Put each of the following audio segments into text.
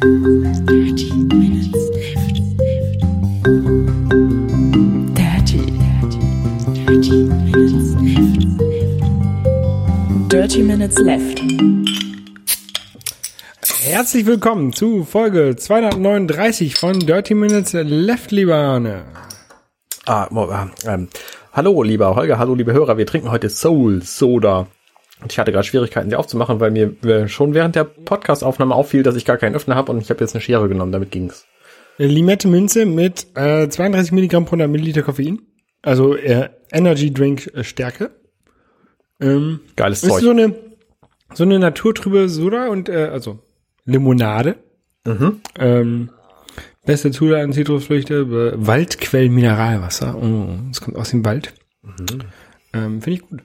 Dirty Minutes Left. Dirty, dirty, dirty Minutes Left. Dirty Minutes Left. Herzlich willkommen zu Folge 239 von Dirty Minutes Left, lieber Arne. Ah, ah, ähm, hallo, lieber Holger, hallo, liebe Hörer. Wir trinken heute Soul Soda. Und ich hatte gerade Schwierigkeiten, sie aufzumachen, weil mir schon während der Podcast-Aufnahme auffiel, dass ich gar keinen Öffner habe und ich habe jetzt eine Schere genommen. Damit ging's. Limette Minze mit äh, 32 Milligramm pro 100 Milliliter Koffein. Also äh, Energy Drink äh, Stärke. Ähm, Geiles ist Zeug. so eine so eine naturtrübe Soda und äh, also Limonade. Mhm. Ähm, beste Zutaten Zitrusfrüchte, äh, Waldquell Mineralwasser. Oh, das kommt aus dem Wald. Mhm. Ähm, Finde ich gut.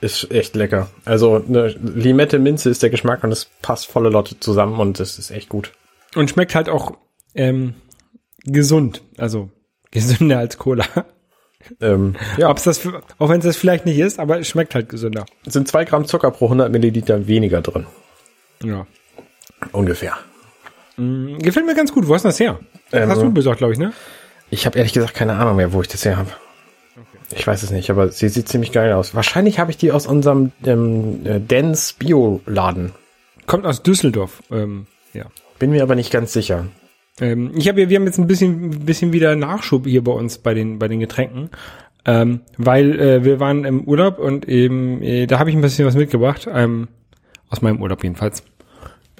Ist echt lecker. Also eine Limette Minze ist der Geschmack und es passt volle Lotte zusammen und es ist echt gut. Und schmeckt halt auch ähm, gesund. Also gesünder als Cola. Ähm, ja, Ob's das, auch wenn es das vielleicht nicht ist, aber es schmeckt halt gesünder. es sind zwei Gramm Zucker pro 100 Milliliter weniger drin. Ja. Ungefähr. Mm, Gefällt mir ganz gut. Wo hast du das her? Das Ähm, hast du besorgt, glaube ich, ne? Ich habe ehrlich gesagt keine Ahnung mehr, wo ich das her habe. Ich weiß es nicht, aber sie sieht ziemlich geil aus. Wahrscheinlich habe ich die aus unserem ähm, äh, Dance Bio-Laden. Kommt aus Düsseldorf. Ähm, ja. Bin mir aber nicht ganz sicher. Ähm, ich habe, wir haben jetzt ein bisschen, bisschen wieder Nachschub hier bei uns bei den, bei den Getränken, ähm, weil äh, wir waren im Urlaub und eben äh, da habe ich ein bisschen was mitgebracht, ähm, aus meinem Urlaub jedenfalls.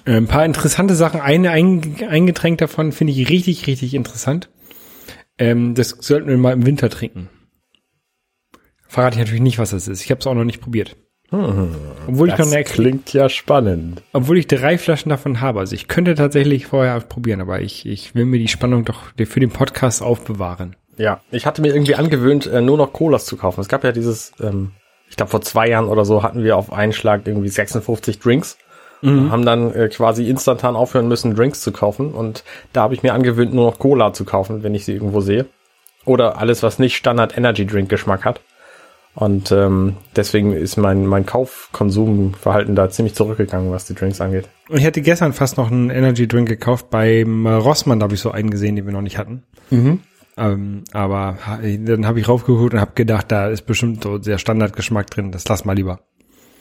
Äh, ein paar interessante Sachen. Eine ein, ein Getränk davon finde ich richtig, richtig interessant. Ähm, das sollten wir mal im Winter trinken. Verrate ich natürlich nicht, was das ist. Ich habe es auch noch nicht probiert. Obwohl ich noch Das eine, klingt ja spannend. obwohl ich drei Flaschen davon habe. Also ich könnte tatsächlich vorher probieren, aber ich, ich will mir die Spannung doch für den Podcast aufbewahren. Ja, ich hatte mir irgendwie angewöhnt, äh, nur noch Colas zu kaufen. Es gab ja dieses, ähm, ich glaube vor zwei Jahren oder so hatten wir auf einen Schlag irgendwie 56 Drinks. Und haben dann äh, quasi instantan aufhören müssen, Drinks zu kaufen. Und da habe ich mir angewöhnt, nur noch Cola zu kaufen, wenn ich sie irgendwo sehe. Oder alles, was nicht Standard Energy Drink Geschmack hat. Und ähm, deswegen ist mein, mein Kaufkonsumverhalten da ziemlich zurückgegangen, was die Drinks angeht. Und ich hatte gestern fast noch einen Energy Drink gekauft beim äh, Rossmann, da habe ich so einen gesehen, den wir noch nicht hatten. Ähm, aber dann habe ich raufgeholt und habe gedacht, da ist bestimmt so der Standardgeschmack drin, das lass mal lieber.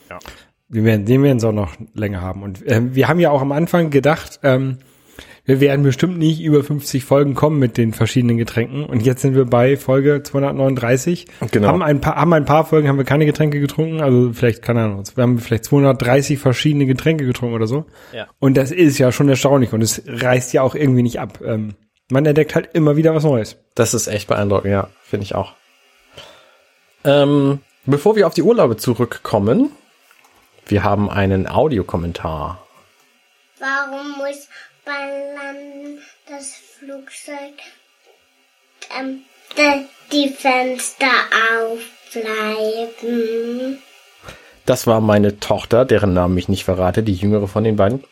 Ja. Wir werden, den werden sie auch noch länger haben. Und ähm, wir haben ja auch am Anfang gedacht, ähm, wir werden bestimmt nicht über 50 Folgen kommen mit den verschiedenen Getränken. Und jetzt sind wir bei Folge 239. Genau. Haben ein paar, haben ein paar Folgen, haben wir keine Getränke getrunken. Also vielleicht, keine Ahnung, wir haben vielleicht 230 verschiedene Getränke getrunken oder so. Ja. Und das ist ja schon erstaunlich und es reißt ja auch irgendwie nicht ab. Ähm, man entdeckt halt immer wieder was Neues. Das ist echt beeindruckend, ja, finde ich auch. Ähm, bevor wir auf die Urlaube zurückkommen, wir haben einen Audiokommentar. Warum muss beim Landen das Flugzeug ähm, die Fenster aufbleiben? Das war meine Tochter, deren Namen ich nicht verrate, die jüngere von den beiden.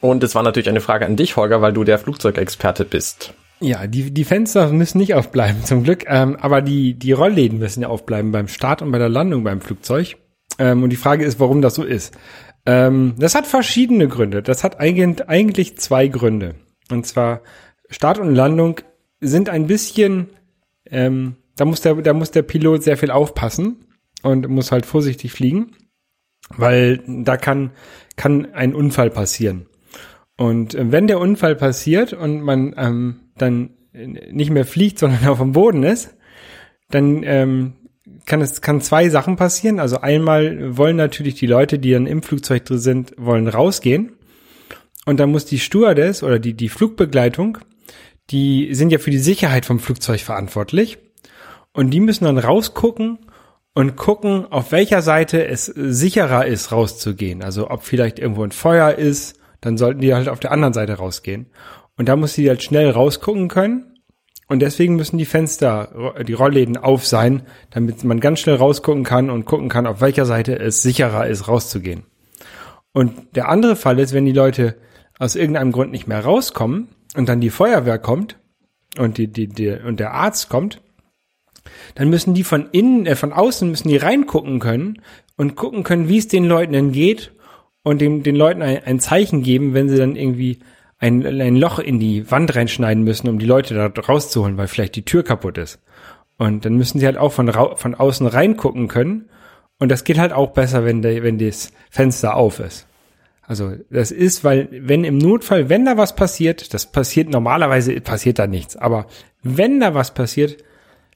Und es war natürlich eine Frage an dich, Holger, weil du der Flugzeugexperte bist. Ja, die, die Fenster müssen nicht aufbleiben, zum Glück. Ähm, aber die, die Rollläden müssen ja aufbleiben beim Start und bei der Landung beim Flugzeug. Ähm, und die Frage ist, warum das so ist. Ähm, das hat verschiedene Gründe. Das hat eigentlich, eigentlich zwei Gründe. Und zwar Start und Landung sind ein bisschen, ähm, da muss der, da muss der Pilot sehr viel aufpassen und muss halt vorsichtig fliegen, weil da kann, kann ein Unfall passieren. Und äh, wenn der Unfall passiert und man ähm, dann nicht mehr fliegt, sondern auf dem Boden ist, dann ähm, kann es kann zwei Sachen passieren. Also einmal wollen natürlich die Leute, die dann im Flugzeug drin sind, wollen rausgehen. Und dann muss die Stewardess oder die, die Flugbegleitung, die sind ja für die Sicherheit vom Flugzeug verantwortlich. Und die müssen dann rausgucken und gucken, auf welcher Seite es sicherer ist, rauszugehen. Also ob vielleicht irgendwo ein Feuer ist, dann sollten die halt auf der anderen Seite rausgehen. Und da muss sie halt schnell rausgucken können. Und deswegen müssen die Fenster, die Rollläden auf sein, damit man ganz schnell rausgucken kann und gucken kann, auf welcher Seite es sicherer ist, rauszugehen. Und der andere Fall ist, wenn die Leute aus irgendeinem Grund nicht mehr rauskommen und dann die Feuerwehr kommt und die, die, die, und der Arzt kommt, dann müssen die von innen, äh, von außen müssen die reingucken können und gucken können, wie es den Leuten denn geht und dem, den Leuten ein, ein Zeichen geben, wenn sie dann irgendwie ein, ein Loch in die Wand reinschneiden müssen, um die Leute da rauszuholen, weil vielleicht die Tür kaputt ist. Und dann müssen sie halt auch von, von außen reingucken können. Und das geht halt auch besser, wenn, der, wenn das Fenster auf ist. Also das ist, weil wenn im Notfall, wenn da was passiert, das passiert normalerweise passiert da nichts, aber wenn da was passiert,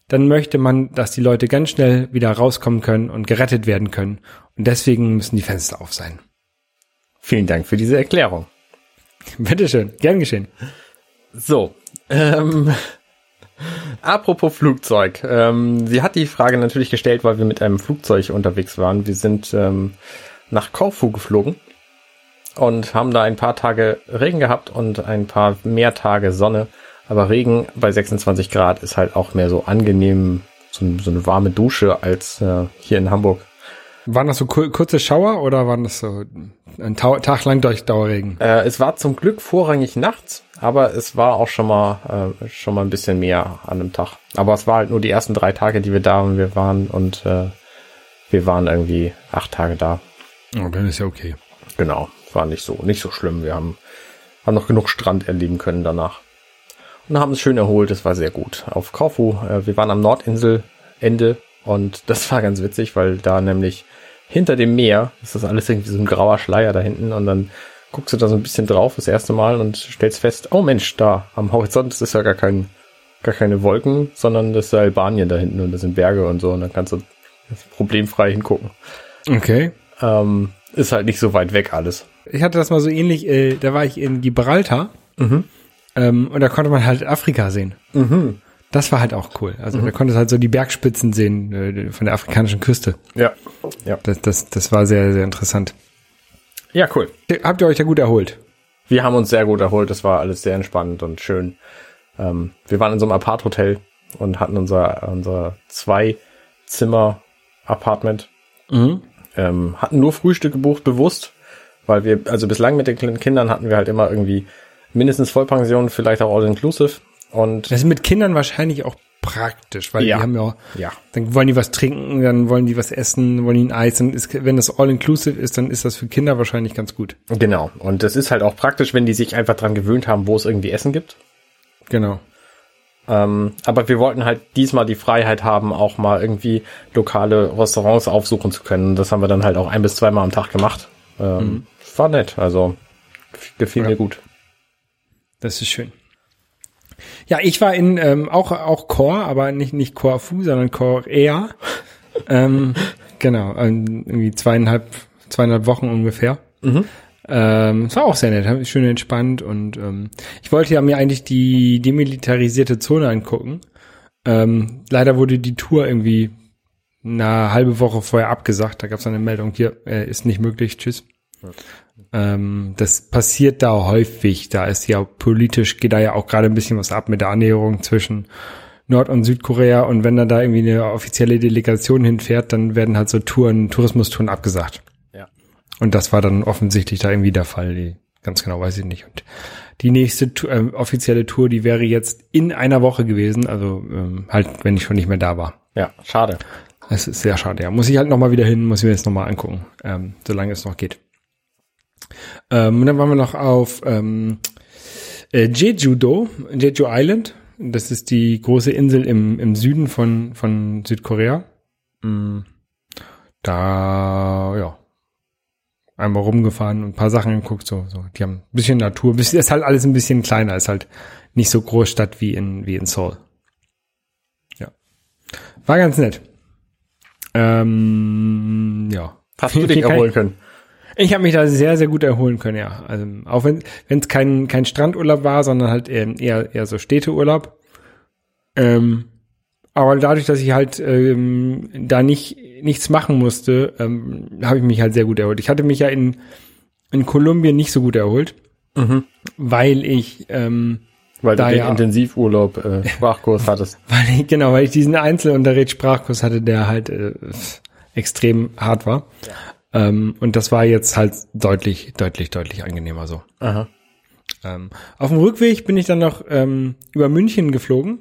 dann möchte man, dass die Leute ganz schnell wieder rauskommen können und gerettet werden können. Und deswegen müssen die Fenster auf sein. Vielen Dank für diese Erklärung. Bitteschön, gern geschehen. So, ähm, apropos Flugzeug. Ähm, sie hat die Frage natürlich gestellt, weil wir mit einem Flugzeug unterwegs waren. Wir sind ähm, nach Korfu geflogen und haben da ein paar Tage Regen gehabt und ein paar mehr Tage Sonne. Aber Regen bei 26 Grad ist halt auch mehr so angenehm, so, so eine warme Dusche als äh, hier in Hamburg. Waren das so kur kurze Schauer oder waren das so ein Tag lang durch Dauerregen? Äh, es war zum Glück vorrangig nachts, aber es war auch schon mal äh, schon mal ein bisschen mehr an einem Tag. Aber es war halt nur die ersten drei Tage, die wir da und wir waren und äh, wir waren irgendwie acht Tage da. Oh, dann ist ja okay. Genau, war nicht so nicht so schlimm. Wir haben haben noch genug Strand erleben können danach und haben uns schön erholt. Es war sehr gut auf Korfu. Äh, wir waren am Nordinselende und das war ganz witzig, weil da nämlich hinter dem Meer ist das alles irgendwie so ein grauer Schleier da hinten und dann guckst du da so ein bisschen drauf das erste Mal und stellst fest, oh Mensch, da am Horizont ist ja gar kein, gar keine Wolken, sondern das ist Albanien da hinten und das sind Berge und so und dann kannst du problemfrei hingucken. Okay. Ähm, ist halt nicht so weit weg alles. Ich hatte das mal so ähnlich, äh, da war ich in Gibraltar Mhm. ähm, und da konnte man halt Afrika sehen. Das war halt auch cool. Also da konntest halt so die Bergspitzen sehen äh, von der afrikanischen Küste. Ja. Ja. Das, das, das war sehr, sehr interessant. Ja, cool. Habt ihr euch da gut erholt? Wir haben uns sehr gut erholt. Das war alles sehr entspannend und schön. Ähm, wir waren in so einem Apart-Hotel und hatten unser, unser Zwei-Zimmer-Apartment. Ähm, hatten nur Frühstück gebucht, bewusst, weil wir, also bislang mit den kleinen Kindern hatten wir halt immer irgendwie mindestens Vollpension, vielleicht auch All-Inclusive. Und Das ist mit Kindern wahrscheinlich auch praktisch, weil Ja. die haben ja, ja, dann wollen die was trinken, dann wollen die was essen, wollen die ein Eis. Dann ist, wenn das all-inclusive ist, dann ist das für Kinder wahrscheinlich ganz gut. genau. Und das ist halt auch praktisch, wenn die sich einfach dran gewöhnt haben, wo es irgendwie Essen gibt. Genau. Ähm, aber wir wollten halt diesmal die Freiheit haben, auch mal irgendwie lokale Restaurants aufsuchen zu können. Das haben wir dann halt auch ein bis zweimal am Tag gemacht. Ähm, War nett, also gefiel Ja. mir gut. Das ist schön. Ja, ich war in ähm, auch auch Core, aber nicht nicht Corfu, sondern Korea. ähm, genau, ähm, irgendwie zweieinhalb zweieinhalb Wochen ungefähr. Ähm, es war auch sehr nett, schön entspannt und ähm, ich wollte ja mir eigentlich die demilitarisierte Zone angucken. Ähm, leider wurde die Tour irgendwie eine halbe Woche vorher abgesagt. Da gab es eine Meldung, hier äh, ist nicht möglich, tschüss. Ähm, das passiert da häufig. Da ist ja politisch, geht da ja auch gerade ein bisschen was ab mit der Annäherung zwischen Nord- und Südkorea. Und wenn dann da irgendwie eine offizielle Delegation hinfährt, dann werden halt so Touren, Tourismustouren abgesagt. Ja. Und das war dann offensichtlich da irgendwie der Fall. Ganz genau weiß ich nicht. Und die nächste äh, offizielle Tour, die wäre jetzt in einer Woche gewesen. Also ähm, halt, wenn ich schon nicht mehr da war. Ja, schade. Es ist sehr schade, ja. Muss ich halt noch mal wieder hin, muss ich mir jetzt noch mal angucken, ähm, solange es noch geht. Ähm, und dann waren wir noch auf ähm, äh, Jeju-do, Jeju Island. Das ist die große Insel im, im Süden von, von Südkorea. Mm, Da, ja, einmal rumgefahren und ein paar Sachen geguckt, so, so. Die haben ein bisschen Natur, bisschen, ist halt alles ein bisschen kleiner, ist halt nicht so Großstadt wie in, wie in Seoul. Ja. War ganz nett. Ähm, ja. Hast du dich erholen können? Ich habe mich da sehr, sehr gut erholen können, ja. Also auch wenn es kein, kein Strandurlaub war, sondern halt eher, eher, so Städteurlaub. Ähm, aber dadurch, dass ich halt ähm, da nicht nichts machen musste, ähm, habe ich mich halt sehr gut erholt. Ich hatte mich ja in, in Kolumbien nicht so gut erholt, weil ich ähm, Weil Da du den ja. Intensivurlaub, äh, Sprachkurs hattest. weil ich, genau, weil ich diesen Einzelunterricht Sprachkurs hatte, der halt äh, extrem hart war. Ähm, und das war jetzt halt deutlich, deutlich, deutlich angenehmer so. Aha. Ähm, auf dem Rückweg bin ich dann noch ähm, über München geflogen.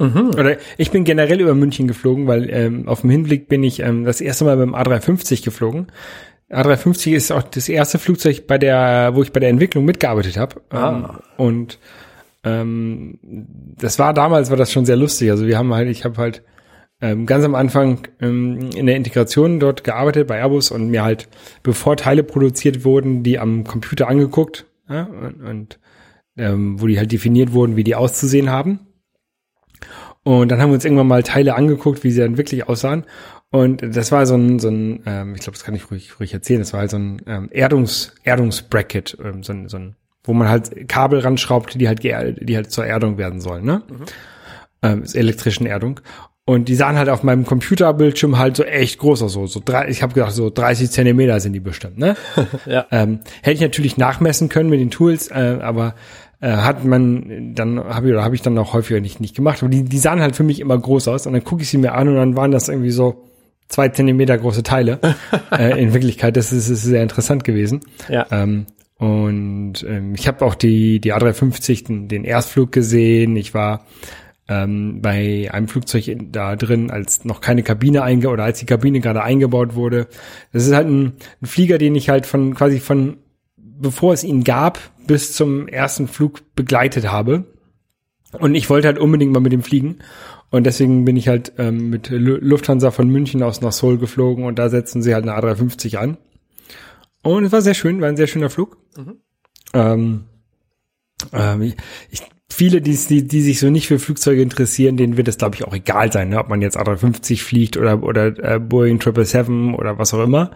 Oder ich bin generell über München geflogen, weil ähm, auf dem Hinblick bin ich ähm, das erste Mal beim A350 geflogen. A350 ist auch das erste Flugzeug, bei der, wo ich bei der Entwicklung mitgearbeitet habe. Ah. Ähm, und ähm, das war damals war das schon sehr lustig. Also wir haben halt, ich habe halt ähm, ganz am Anfang ähm, in der Integration dort gearbeitet bei Airbus und mir halt, bevor Teile produziert wurden, die am Computer angeguckt ja, und, und ähm, wo die halt definiert wurden, wie die auszusehen haben. Und dann haben wir uns irgendwann mal Teile angeguckt, wie sie dann wirklich aussahen. Und das war so ein, so ein ähm, ich glaube, das kann ich ruhig, ruhig erzählen, das war halt so ein ähm, Erdungs, Erdungsbracket, ähm, so ein, so ein, wo man halt Kabel ranschraubt, die halt, die halt zur Erdung werden sollen, ne? Ähm, zur elektrischen Erdung. Und die sahen halt auf meinem Computerbildschirm halt so echt groß aus, so, so drei, ich habe gedacht, so 30 Zentimeter sind die bestimmt, ne? Ja. Ähm, hätte ich natürlich nachmessen können mit den Tools, äh, aber äh, hat man dann habe ich oder habe ich dann auch häufiger nicht nicht gemacht. Aber die die sahen halt für mich immer groß aus und dann gucke ich sie mir an und dann waren das irgendwie so zwei Zentimeter große Teile. äh, in Wirklichkeit, das ist, ist sehr interessant gewesen. Ja. Ähm, und ähm, ich habe auch die die A350 den, den Erstflug gesehen. Ich war ähm, bei einem Flugzeug in, da drin, als noch keine Kabine einge oder als die Kabine gerade eingebaut wurde. Das ist halt ein, ein Flieger, den ich halt von quasi von bevor es ihn gab bis zum ersten Flug begleitet habe. Und ich wollte halt unbedingt mal mit dem fliegen. Und deswegen bin ich halt ähm, mit Lu- Lufthansa von München aus nach Seoul geflogen und da setzen sie halt eine A350 an. Und es war sehr schön, war ein sehr schöner Flug. Ähm, ähm, ich, ich, viele, die, die, die sich so nicht für Flugzeuge interessieren, denen wird es, glaube ich, auch egal sein, ne? ob man jetzt A350 fliegt oder, oder äh, Boeing 777 oder was auch immer.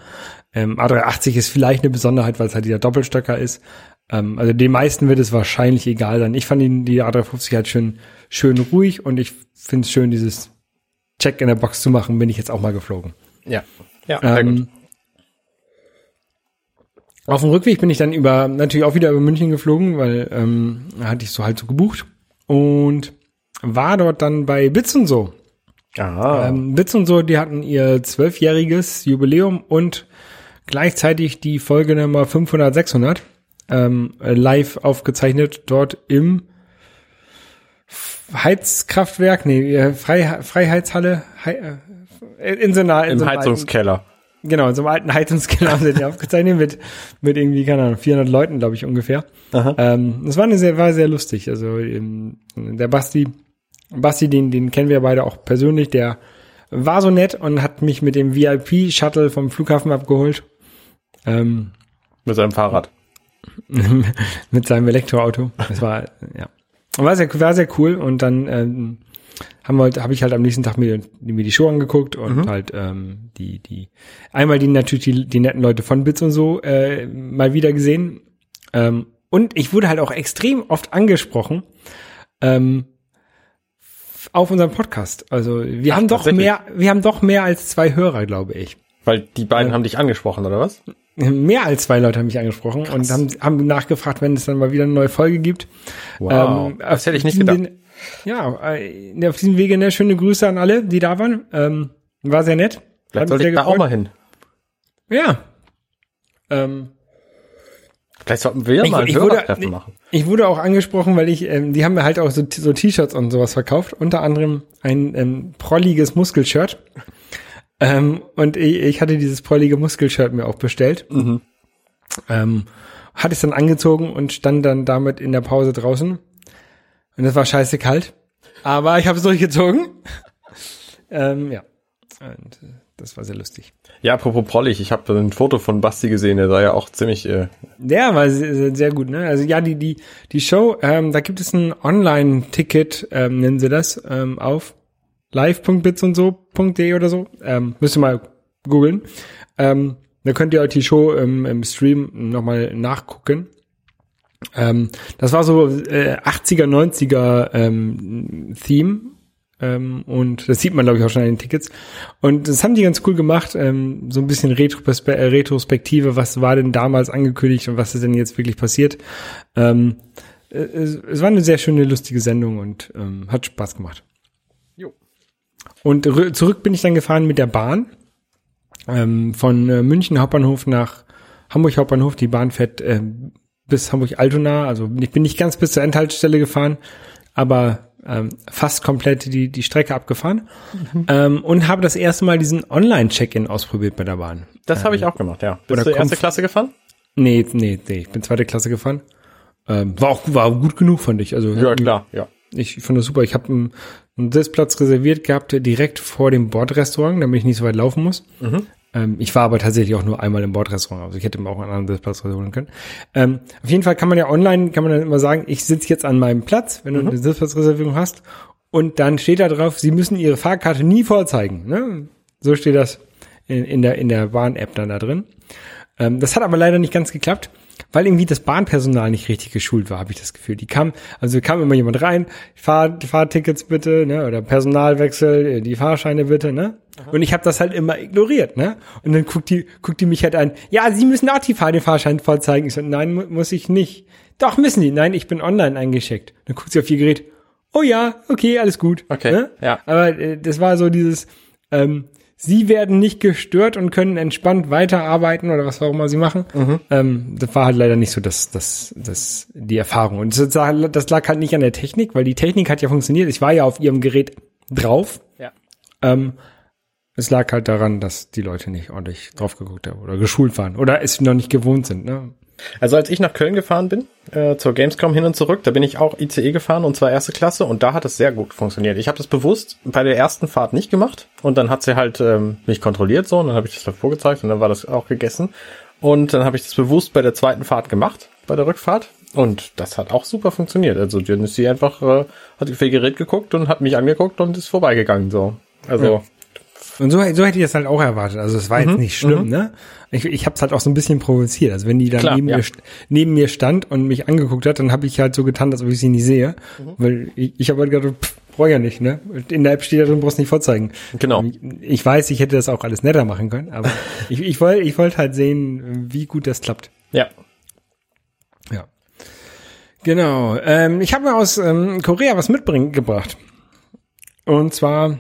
Ähm, A380 ist vielleicht eine Besonderheit, weil es halt dieser Doppelstöcker ist. Ähm, also den meisten wird es wahrscheinlich egal sein. Ich fand ihn, die A350 halt schön, schön ruhig und ich finde es schön, dieses Check in der Box zu machen, bin ich jetzt auch mal geflogen. Ja. Ja, sehr gut. Ähm, auf dem Rückweg bin ich dann über, natürlich auch wieder über München geflogen, weil ähm, hatte ich so halt so gebucht und war dort dann bei Bits und so. Ah. Ähm, Bits und so, die hatten ihr zwölfjähriges Jubiläum und gleichzeitig die Folge Nummer 500, 600 ähm, live aufgezeichnet dort im Heizkraftwerk, nee, äh, Frei, Freiheitshalle, Hei- äh, in einer, in Im Heizungskeller. Genau, in so einem alten Heizungskeller haben sie den aufgezeichnet mit, mit irgendwie, keine Ahnung, 400 Leuten, glaube ich, ungefähr. Aha. Ähm, das war eine sehr, war sehr lustig. Also, ähm, der Basti, Basti, den, den kennen wir beide auch persönlich, der war so nett und hat mich mit dem VIP-Shuttle vom Flughafen abgeholt. Ähm, Mit seinem Fahrrad. mit seinem Elektroauto. Das war, ja. War sehr, war sehr cool und dann, ähm, haben wir, habe ich halt am nächsten Tag mir, mir die Show angeguckt und halt ähm, die die einmal die natürlich die, die netten Leute von Bits und so äh, mal wieder gesehen ähm, und ich wurde halt auch extrem oft angesprochen ähm, auf unserem Podcast. Also wir Ach, haben doch mehr, wir haben doch mehr als zwei Hörer, glaube ich. Weil die beiden haben dich angesprochen, oder was? Mehr als zwei Leute haben mich angesprochen und haben, haben nachgefragt, wenn es dann mal wieder eine neue Folge gibt. Wow. das auf hätte ich nicht gedacht. Wege- ja, äh, auf diesem Wege ne, schöne Grüße an alle, die da waren. Ähm, war sehr nett. Vielleicht sollte ich da auch mal hin. Ja. Ähm, Vielleicht sollten wir Ich- mal ein ich wurde- machen. ich wurde auch angesprochen, weil ich, ähm, die haben mir halt auch so, so T-Shirts und sowas verkauft. Unter anderem ein ähm, prolliges Muskelshirt. Ähm, und ich, ich hatte dieses prollige Muskelshirt mir auch bestellt. Ähm, hatte es dann angezogen und stand dann damit in der Pause draußen. Und es war scheiße kalt. Aber ich habe es durchgezogen. ähm, ja. Und äh, das war sehr lustig. Ja, apropos Prollig, ich habe ein Foto von Basti gesehen, der sah ja auch ziemlich, äh, Der war sehr, sehr, sehr gut, ne? Also ja, die, die, die Show, ähm, da gibt es ein Online-Ticket, ähm, nennen sie das, ähm, auf live.bits und so.de oder so. Ähm, müsst ihr mal googeln. Ähm, da könnt ihr euch die Show im, im Stream nochmal nachgucken. Ähm, das war so äh, 80er, 90er ähm, Theme. Ähm, und das sieht man, glaube ich, auch schon an den Tickets. Und das haben die ganz cool gemacht. Ähm, so ein bisschen Retrospe äh, Retrospektive, was war denn damals angekündigt und was ist denn jetzt wirklich passiert. Ähm, äh, es, es war eine sehr schöne, lustige Sendung und ähm, hat Spaß gemacht. Jo. Und rü- zurück bin ich dann gefahren mit der Bahn ähm, von äh, München Hauptbahnhof nach Hamburg Hauptbahnhof. Die Bahn fährt äh, bis Hamburg Altona. Also ich bin nicht ganz bis zur Endhaltestelle gefahren, aber ähm, fast komplett die, die Strecke abgefahren ähm, und habe das erste Mal diesen Online-Check-In ausprobiert bei der Bahn. Das habe ich auch gemacht, ja. Bist oder du erste Klasse gefahren? Nee, nee, nee, ich bin zweite Klasse gefahren. Ähm, war auch war gut genug, fand ich. Also Ja, klar, ja. ich fand das super. Ich habe einen, einen Sitzplatz reserviert gehabt, direkt vor dem Bordrestaurant, damit ich nicht so weit laufen muss. Ähm, ich war aber tatsächlich auch nur einmal im Bordrestaurant, also ich hätte mir auch einen anderen Sitzplatz reservieren können. Ähm, auf jeden Fall kann man ja online, kann man dann immer sagen, ich sitze jetzt an meinem Platz, wenn du eine Sitzplatzreservierung hast. Und dann steht da drauf, Sie müssen Ihre Fahrkarte nie vorzeigen. Ne? So steht das in, in der, in der Bahn-App dann da drin. Ähm, das hat aber leider nicht ganz geklappt, weil irgendwie das Bahnpersonal nicht richtig geschult war, habe ich das Gefühl. Die kam, also kam immer jemand rein, Fahr Fahrtickets bitte, ne, oder Personalwechsel, die Fahrscheine bitte, ne? Und ich habe das halt immer ignoriert, ne? Und dann guckt die, guckt die mich halt an, ja, Sie müssen auch die Fahr den Fahrschein vorzeigen. Ich so, nein, mu muss ich nicht. Doch, müssen die. Nein, ich bin online eingeschickt. Dann guckt sie auf ihr Gerät, oh ja, okay, alles gut. Okay, ne? ja. Aber äh, das war so dieses, ähm, sie werden nicht gestört und können entspannt weiterarbeiten oder was auch immer sie machen. Mhm. Ähm, das war halt leider nicht so das, das, das, die Erfahrung. Und das, das lag halt nicht an der Technik, weil die Technik hat ja funktioniert. Ich war ja auf ihrem Gerät drauf. Ja. Ähm, es lag halt daran, dass die Leute nicht ordentlich drauf geguckt haben oder geschult waren oder es noch nicht gewohnt sind. Ne? Also als ich nach Köln gefahren bin, äh, zur Gamescom hin und zurück, da bin ich auch ICE gefahren und zwar erste Klasse und da hat es sehr gut funktioniert. Ich habe das bewusst bei der ersten Fahrt nicht gemacht und dann hat sie halt ähm, mich kontrolliert so und dann habe ich das davor gezeigt und dann war das auch gegessen. Und dann habe ich das bewusst bei der zweiten Fahrt gemacht, bei der Rückfahrt. Und das hat auch super funktioniert. Also dann ist sie einfach, äh, hat auf ihr Gerät geguckt und hat mich angeguckt und ist vorbeigegangen so. Also Und so, so hätte ich das halt auch erwartet. Also es war Mhm, jetzt nicht schlimm, ne? Ich, ich habe es halt auch so ein bisschen provoziert. Also wenn die Klar, neben, ja. mir, neben mir stand und mich angeguckt hat, dann habe ich halt so getan, als ob ich sie nie sehe. Mhm. Weil ich, ich habe halt gedacht, pff, brauch ja nicht, ne? In der App steht da drin, brauchst nicht vorzeigen. Genau. Ich, ich weiß, ich hätte das auch alles netter machen können, aber ich, ich wollte ich wollte halt sehen, wie gut das klappt. ja. Ja. Genau. Ähm, ich habe mir aus ähm, Korea was mitgebracht. Und zwar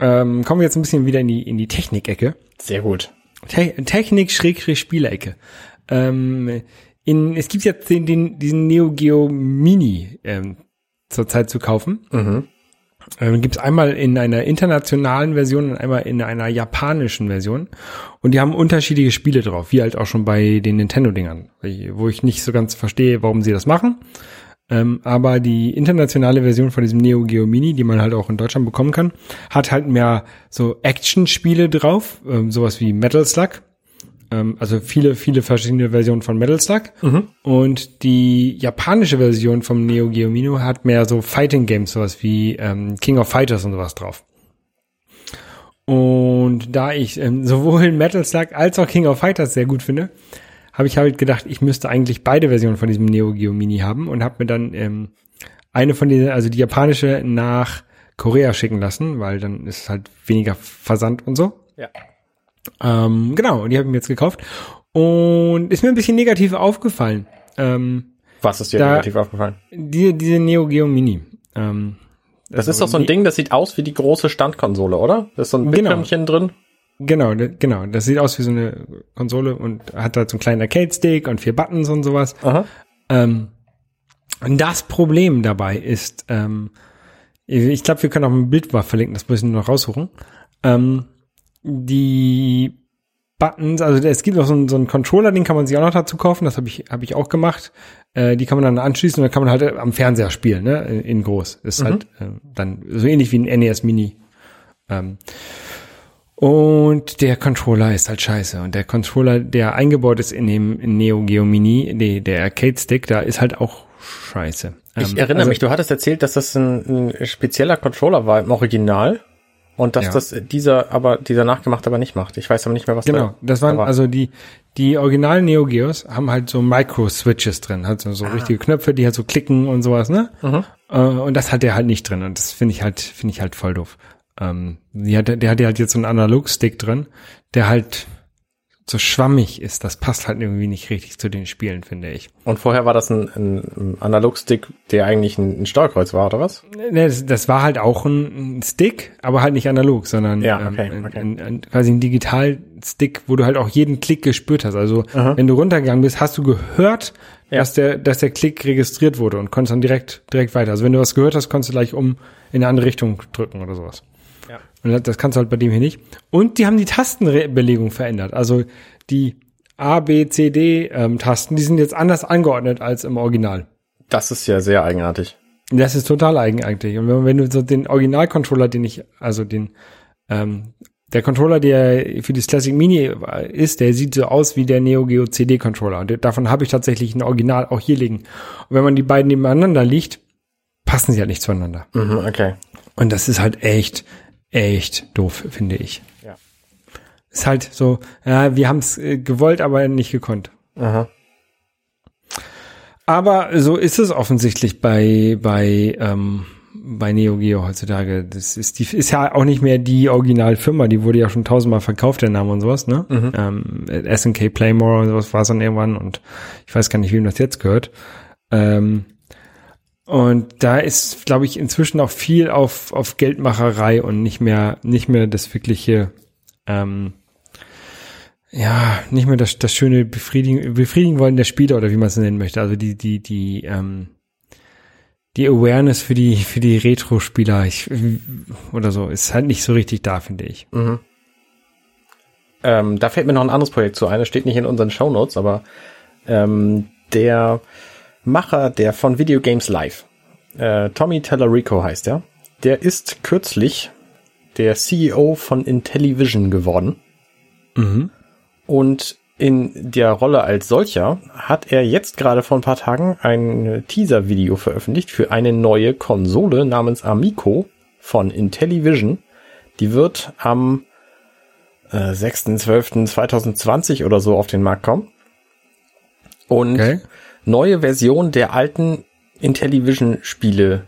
ähm, kommen wir jetzt ein bisschen wieder in die, in die Technik-Ecke. Sehr gut. Te Technik schrägstrich Spielecke. Ähm, in, es gibt jetzt den, den, diesen Neo Geo Mini ähm, zurzeit zu kaufen. Mhm. Ähm, gibt es einmal in einer internationalen Version und einmal in einer japanischen Version. Und die haben unterschiedliche Spiele drauf, wie halt auch schon bei den Nintendo-Dingern, wo ich nicht so ganz verstehe, warum sie das machen. Ähm, aber die internationale Version von diesem Neo Geo Mini, die man halt auch in Deutschland bekommen kann, hat halt mehr so Action-Spiele drauf, ähm, sowas wie Metal Slug. Ähm, also viele, viele verschiedene Versionen von Metal Slug. Und die japanische Version vom Neo Geo Mini hat mehr so Fighting Games, sowas wie ähm, King of Fighters und sowas drauf. Und da ich ähm, sowohl Metal Slug als auch King of Fighters sehr gut finde, habe ich halt gedacht, ich müsste eigentlich beide Versionen von diesem Neo Geo Mini haben und habe mir dann ähm, eine von denen, also die japanische nach Korea schicken lassen, weil dann ist es halt weniger Versand und so. Ja. Ähm, genau, und die habe ich mir jetzt gekauft und ist mir ein bisschen negativ aufgefallen. Ähm, Was ist dir Da- negativ aufgefallen? diese, diese Neo Geo Mini. Ähm, Das ist doch so ein Ding, das sieht aus wie die große Standkonsole, oder? Da ist so ein Genau. Bildschirmchen drin. Genau, genau. Das sieht aus wie so eine Konsole und hat halt so einen kleinen Arcade-Stick und vier Buttons und sowas. Aha. Ähm, und das Problem dabei ist, ähm, ich glaube, wir können auch ein Bild mal verlinken, das müssen wir noch raussuchen. Ähm, die Buttons, also es gibt noch so einen, so einen Controller, den kann man sich auch noch dazu kaufen, das habe ich, hab ich auch gemacht. Äh, die kann man dann anschließen und dann kann man halt äh, am Fernseher spielen, ne? in- groß. Ist halt äh, dann so ähnlich wie ein NES Mini. Ähm, und der Controller ist halt scheiße. Und der Controller, der eingebaut ist in dem Neo Geo Mini, die, der Arcade Stick, da ist halt auch scheiße. Ich Ähm, erinnere also- mich, du hattest erzählt, dass das ein, ein spezieller Controller war im Original und dass Ja. das dieser aber dieser nachgemacht aber nicht macht. Ich weiß aber nicht mehr, was Genau, da das waren da war. also die die originalen Neo Geos haben halt so Micro Switches drin, halt so, so richtige Knöpfe, die halt so klicken und sowas, ne? Äh, und das hat der halt nicht drin und das finde ich halt finde ich halt voll doof. Ähm, die hat, der hat ja halt jetzt so einen Analog Stick drin, der halt so schwammig ist, das passt halt irgendwie nicht richtig zu den Spielen, finde ich. Und vorher war das ein, ein Analogstick, der eigentlich ein, ein Steuerkreuz war, oder was? Ne, Das, das war halt auch ein, ein Stick, aber halt nicht analog, sondern Ja, okay, ähm, okay. Ein, ein, quasi ein Digital-Stick, wo du halt auch jeden Klick gespürt hast. Also wenn du runtergegangen bist, hast du gehört, Ja. dass der, dass der Klick registriert wurde und konntest dann direkt, direkt weiter. Also wenn du was gehört hast, konntest du gleich um in eine andere Richtung drücken oder sowas. Ja. Und das- kannst du halt bei dem hier nicht. Und die haben die Tastenbelegung verändert. Also die A, B, C, D ähm, Tasten, die sind jetzt anders angeordnet als im Original. Das ist ja sehr eigenartig. Das ist total eigenartig. Und wenn, wenn du so den Original-Controller, den ich, also den, ähm, der Controller, der für das Classic Mini ist, der sieht so aus wie der Neo Geo CD-Controller. Und davon habe ich tatsächlich ein Original auch hier liegen. Und wenn man die beiden nebeneinander liegt, passen sie halt nicht zueinander. Mhm, okay. Und das ist halt echt, echt doof, finde ich. Ja. Ist halt so, ja, wir haben es gewollt, aber nicht gekonnt. Aha. Aber so ist es offensichtlich bei bei ähm, bei Neo Geo heutzutage. Das ist die ist ja auch nicht mehr die Originalfirma. Die wurde ja schon tausendmal verkauft, der Name und sowas. Ne? Ähm, SNK Playmore und sowas war es dann irgendwann und ich weiß gar nicht, wem das jetzt gehört. Ähm, und da ist, glaube ich, inzwischen auch viel auf auf Geldmacherei und nicht mehr nicht mehr das wirkliche ähm, ja, nicht mehr das, das schöne befriedigen, befriedigen wollen der Spieler oder wie man es nennen möchte. Also die, die, die, ähm, die Awareness für die, für die Retro-Spieler ich, oder so ist halt nicht so richtig da, finde ich. Ähm, da fällt mir noch ein anderes Projekt zu ein. Das steht nicht in unseren Shownotes, aber ähm, der Macher der von Video Games Live, äh, Tommy Tallarico heißt er, der ist kürzlich der CEO von Intellivision geworden. Und in der Rolle als solcher hat er jetzt gerade vor ein paar Tagen ein Teaser-Video veröffentlicht für eine neue Konsole namens Amico von Intellivision. Die wird am äh, 6.12.2020 oder so auf den Markt kommen. Und Okay. Neue Version der alten Intellivision-Spiele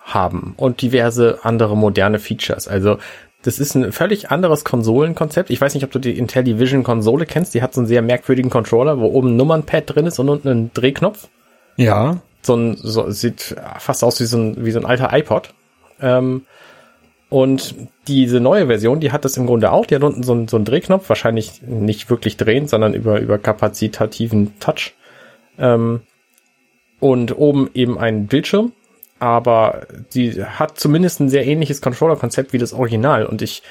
haben und diverse andere moderne Features. Also das ist ein völlig anderes Konsolenkonzept. Ich weiß nicht, ob du die Intellivision-Konsole kennst. Die hat so einen sehr merkwürdigen Controller, wo oben ein Nummernpad drin ist und unten ein Drehknopf. Ja. So ein, so, sieht fast aus wie so ein, wie so ein alter iPod. Ähm, und diese neue Version, die hat das im Grunde auch. Die hat unten so einen, so einen Drehknopf, wahrscheinlich nicht wirklich drehen, sondern über, über kapazitativen Touch. Ähm, und oben eben ein Bildschirm. Aber die hat zumindest ein sehr ähnliches Controller-Konzept wie das Original. Und ich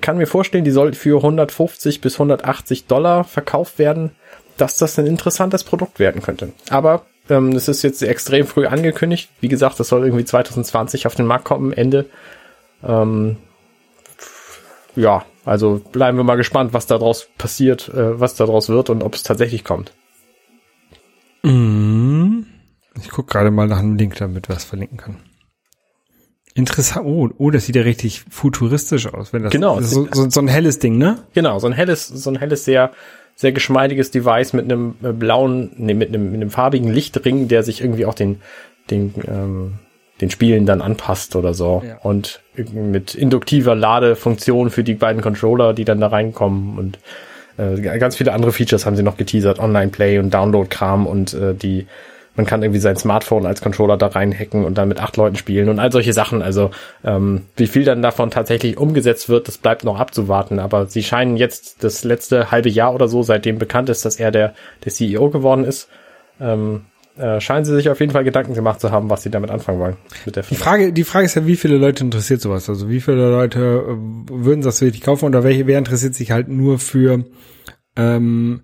kann mir vorstellen, die soll für 150 bis 180 Dollar verkauft werden, dass das ein interessantes Produkt werden könnte. Aber ähm, das ist jetzt extrem früh angekündigt. Wie gesagt, das soll irgendwie 2020 auf den Markt kommen, Ende. Ähm, ja, also bleiben wir mal gespannt, was daraus passiert, äh, was daraus wird und ob es tatsächlich kommt. Ich gucke gerade mal nach einem Link, damit wir es verlinken können. Interessant. Oh, oh, das sieht ja richtig futuristisch aus, wenn das, Genau, das ist so, so, so ein helles Ding, ne? Genau, so ein helles, so ein helles, sehr, sehr geschmeidiges Device mit einem äh, blauen, nee, mit einem, mit einem farbigen Lichtring, der sich irgendwie auch den, den, ähm, den Spielen dann anpasst oder so. Ja. Und mit induktiver Ladefunktion für die beiden Controller, die dann da reinkommen und äh, ganz viele andere Features haben sie noch geteasert, Online-Play und Download-Kram und äh, die man kann irgendwie sein Smartphone als Controller da reinhacken und dann mit acht Leuten spielen und all solche Sachen. Also ähm, wie viel dann davon tatsächlich umgesetzt wird, das bleibt noch abzuwarten. Aber sie scheinen jetzt das letzte halbe Jahr oder so, seitdem bekannt ist, dass er der, der CEO geworden ist, ähm, äh, scheinen sie sich auf jeden Fall Gedanken gemacht zu haben, was sie damit anfangen wollen. Mit der Die. Frage, die Frage ist ja, wie viele Leute interessiert sowas? Also wie viele Leute äh, würden das wirklich kaufen oder welche, wer interessiert sich halt nur für ähm,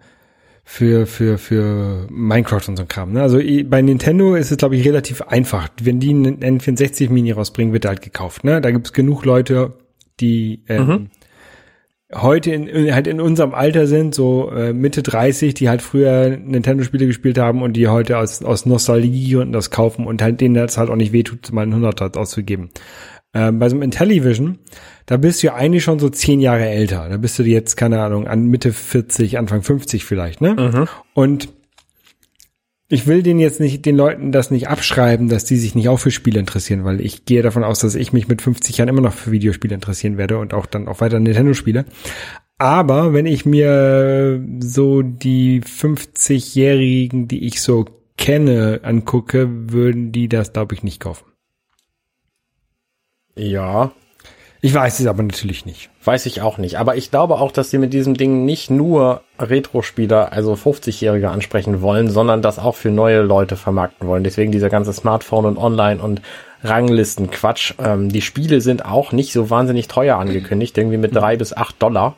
für für für Minecraft und so ein Kram. Ne? Also bei Nintendo ist es glaube ich relativ einfach. Wenn die einen N64 Mini rausbringen, wird er halt gekauft. Ne? Da gibt es genug Leute, die ähm, heute in, halt in unserem Alter sind, so äh, Mitte 30, die halt früher Nintendo-Spiele gespielt haben und die heute aus, aus Nostalgie und das kaufen und halt denen das halt auch nicht wehtut, mal einen Hunderter auszugeben. Ähm, bei so einem Intellivision, da bist du ja eigentlich schon so zehn Jahre älter. Da bist du jetzt, keine Ahnung, an Mitte 40, Anfang 50 vielleicht, ne? Und ich will den jetzt nicht, den Leuten das nicht abschreiben, dass die sich nicht auch für Spiele interessieren, weil ich gehe davon aus, dass ich mich mit 50 Jahren immer noch für Videospiele interessieren werde und auch dann auch weiter Nintendo spiele. Aber wenn ich mir so die 50-Jährigen, die ich so kenne, angucke, würden die das, glaube ich, nicht kaufen. Ja, Ich weiß es aber natürlich nicht. weiß ich auch nicht. Aber ich glaube auch, dass sie mit diesem Ding nicht nur Retro-Spieler, also 50-Jährige ansprechen wollen, sondern das auch für neue Leute vermarkten wollen. Deswegen dieser ganze Smartphone und Online und Ranglisten-Quatsch. Ähm, die Spiele sind auch nicht so wahnsinnig teuer angekündigt, irgendwie mit drei bis acht Dollar.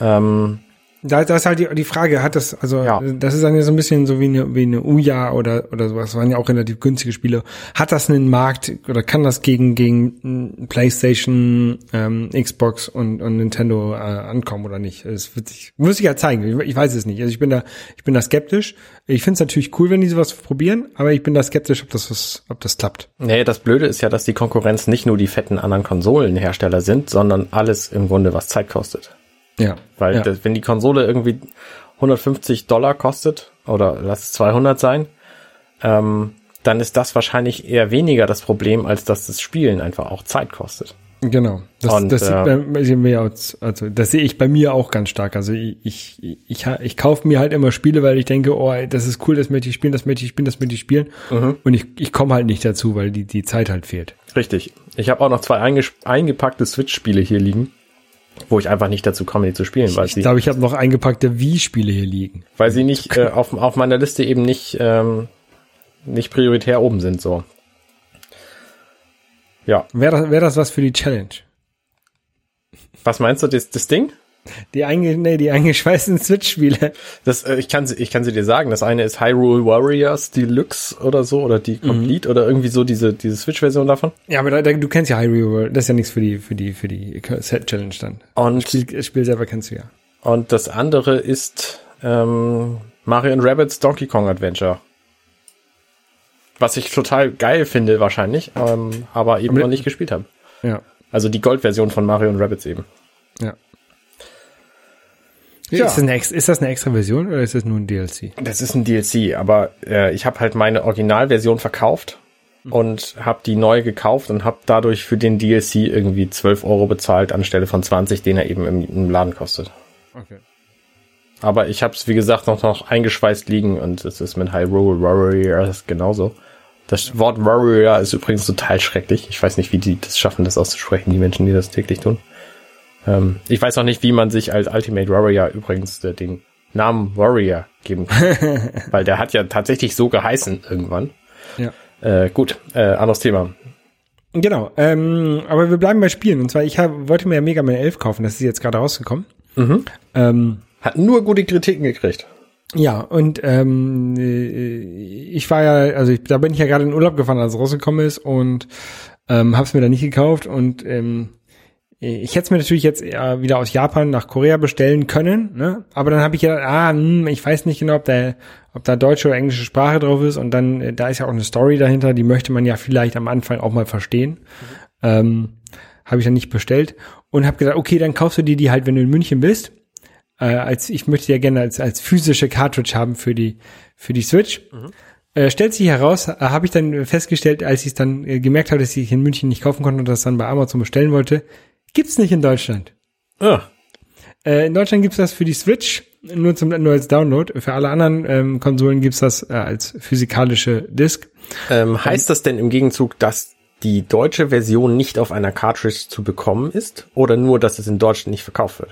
Ähm, Da, da ist halt die, die Frage, hat das, also Ja. das ist dann ja so ein bisschen so wie eine, wie eine Uja oder, oder sowas, das waren ja auch relativ günstige Spiele. Hat das einen Markt oder kann das gegen, gegen mm, Playstation, ähm, Xbox und, und Nintendo äh, ankommen oder nicht? Das wird sich, muss ich ja zeigen. Ich, ich weiß es nicht. Also ich bin da, ich bin da skeptisch. Ich finde es natürlich cool, wenn die sowas probieren, aber ich bin da skeptisch, ob das was, ob das klappt. nee, das Blöde ist ja, dass die Konkurrenz nicht nur die fetten anderen Konsolenhersteller sind, sondern alles im Grunde, was Zeit kostet. Ja. Weil ja. das, wenn die Konsole irgendwie 150 Dollar kostet, oder lass es 200 sein, ähm, dann ist das wahrscheinlich eher weniger das Problem, als dass das Spielen einfach auch Zeit kostet. Genau. Das, Und, das, sieht äh, bei, ja aus, also das sehe ich bei mir auch ganz stark. Also ich, ich, ich, ich, kaufe mir halt immer Spiele, weil ich denke, oh, das ist cool, das möchte ich spielen, das möchte ich spielen, das möchte ich spielen. Mhm. Und ich, ich komme halt nicht dazu, weil die, die Zeit halt fehlt. Richtig. Ich habe auch noch zwei eingepackte Switch-Spiele hier liegen, wo ich einfach nicht dazu komme, die zu spielen, weil Ich glaube, ich habe noch eingepackte Wii-Spiele hier liegen. weil sie nicht äh, auf, auf meiner Liste eben nicht, ähm, nicht prioritär oben sind. So. Ja, Wäre das, wär das was für die Challenge? was meinst du, das, das Ding? Die, einge, nee, die eingeschweißten Switch-Spiele. Das, äh, ich, kann, sie- ich kann sie dir sagen. Das eine ist Hyrule Warriors Deluxe oder so, oder die Complete oder irgendwie so diese, diese Switch-Version davon. Ja, aber da, da, du kennst ja Hyrule World. Das ist ja nichts für die, für die, für die Set-Challenge dann. Und, Spiel, das Spiel selber kennst du ja. und das andere ist ähm, Mario and Rabbids Donkey Kong Adventure. Was ich total geil finde wahrscheinlich, ähm, aber eben Aber- noch nicht gespielt habe. Ja. Also die Gold-Version von Mario und Rabbids eben. Ja. Ja. Ist, das eine, ist das eine extra Version oder ist das nur ein DLC? Das ist ein DLC, aber äh, ich habe halt meine Originalversion verkauft und habe die neu gekauft und habe dadurch für den DLC irgendwie 12 Euro bezahlt anstelle von 20, den er eben im, im Laden kostet. Okay. Aber ich habe es, wie gesagt, noch, noch eingeschweißt liegen und es ist mit Hyrule Warriors genauso. Das Wort Warrior ist übrigens total schrecklich. Ich weiß nicht, wie die das schaffen, das auszusprechen, die Menschen, die das täglich tun. Ähm, ich weiß auch nicht, wie man sich als Ultimate Warrior übrigens äh, den Namen Warrior geben kann. weil der hat ja tatsächlich so geheißen irgendwann. Ja. Äh, gut, äh, anderes Thema. Genau, ähm, aber wir bleiben bei Spielen. Und zwar, ich hab, wollte mir ja Mega Man 11 kaufen, das ist jetzt gerade rausgekommen. Ähm, Hat nur gute Kritiken gekriegt. ja, und ähm, äh, ich war ja, also ich, da bin ich ja gerade in Urlaub gefahren, als es rausgekommen ist und ähm, habe es mir dann nicht gekauft und ähm, ich hätte es mir natürlich jetzt wieder aus Japan nach Korea bestellen können, ne? Aber dann habe ich ja, ah, hm, ich weiß nicht genau, ob da, ob da deutsche oder englische Sprache drauf ist und dann, äh, da ist ja auch eine Story dahinter, die möchte man ja vielleicht am Anfang auch mal verstehen. Ähm, habe ich dann nicht bestellt und habe gesagt, okay, dann kaufst du dir die halt, wenn du in München bist. Äh, als ich möchte ja gerne als als physische Cartridge haben für die für die Switch. Äh, stellt sich heraus, äh, habe ich dann festgestellt, als ich es dann äh, gemerkt habe, dass ich in München nicht kaufen konnte und das dann bei Amazon bestellen wollte, gibt's nicht in Deutschland. Ah, Äh, in Deutschland gibt's das für die Switch nur zum nur als Download. Für alle anderen ähm, Konsolen gibt's das äh, als physikalische Disk. Ähm, heißt das denn im Gegenzug, dass die deutsche Version nicht auf einer Cartridge zu bekommen ist? Oder nur, dass es in Deutschland nicht verkauft wird?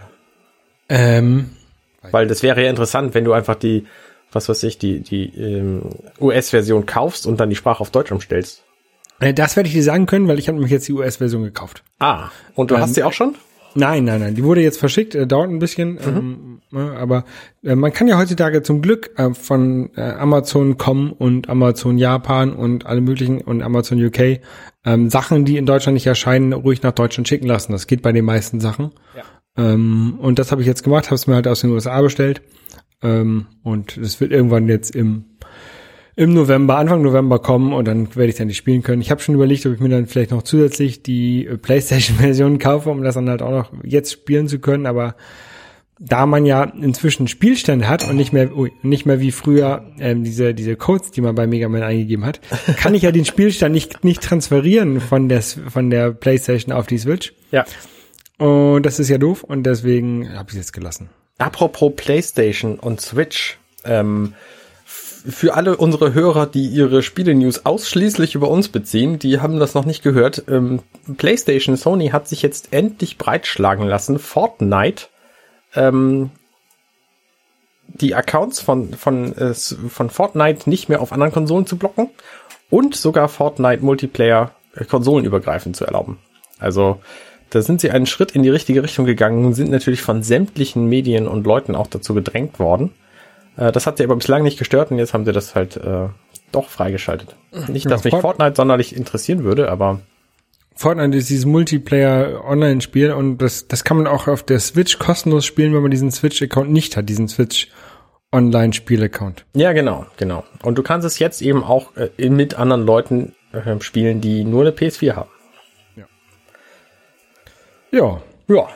Ähm, Weil das wäre ja interessant, wenn du einfach die, was weiß ich, die, die ähm, US-Version kaufst und dann die Sprache auf Deutsch umstellst. Äh, das werde ich dir sagen können, weil ich habe nämlich jetzt die US-Version gekauft. Ah, und du Ähm, hast sie auch schon? Nein, nein, nein. Die wurde jetzt verschickt, äh, dauert ein bisschen, ähm, ne, aber äh, man kann ja heutzutage zum Glück äh, von äh, Amazon kommen und Amazon Japan und alle möglichen und Amazon UK ähm, Sachen, die in Deutschland nicht erscheinen, ruhig nach Deutschland schicken lassen. Das geht bei den meisten Sachen. Ja. Ähm, und das habe ich jetzt gemacht, habe es mir halt aus den USA bestellt. Ähm, und es wird irgendwann jetzt im im November, Anfang November kommen und dann werde ich dann die spielen können. Ich habe schon überlegt, ob ich mir dann vielleicht noch zusätzlich die äh, PlayStation-Version kaufe, um das dann halt auch noch jetzt spielen zu können. Aber da man ja inzwischen Spielstände hat und nicht mehr, ui, nicht mehr wie früher ähm, diese diese Codes, die man bei Mega Man eingegeben hat, kann ich ja den Spielstand nicht nicht transferieren von der von der PlayStation auf die Switch. Ja. Und das ist ja doof und deswegen habe ich es jetzt gelassen. Apropos PlayStation und Switch. Ähm, für alle unsere Hörer, die ihre Spiele-News ausschließlich über uns beziehen, die haben das noch nicht gehört. Ähm, PlayStation Sony hat sich jetzt endlich breitschlagen lassen, Fortnite ähm, die Accounts von, von, äh, von Fortnite nicht mehr auf anderen Konsolen zu blocken und sogar Fortnite Multiplayer äh, konsolenübergreifend zu erlauben. Also da sind sie einen Schritt in die richtige Richtung gegangen und sind natürlich von sämtlichen Medien und Leuten auch dazu gedrängt worden. Äh, das hat sie aber bislang nicht gestört und jetzt haben sie das halt äh, doch freigeschaltet. Nicht, dass Ja, mich Fort- Fortnite sonderlich interessieren würde, aber Fortnite ist dieses Multiplayer-Online-Spiel und das, das kann man auch auf der Switch kostenlos spielen, wenn man diesen Switch-Account nicht hat, diesen Switch-Online-Spiel-Account. ja, genau, genau. Und du kannst es jetzt eben auch äh, mit anderen Leuten äh, spielen, die nur eine PS4 haben. Ja, Ja,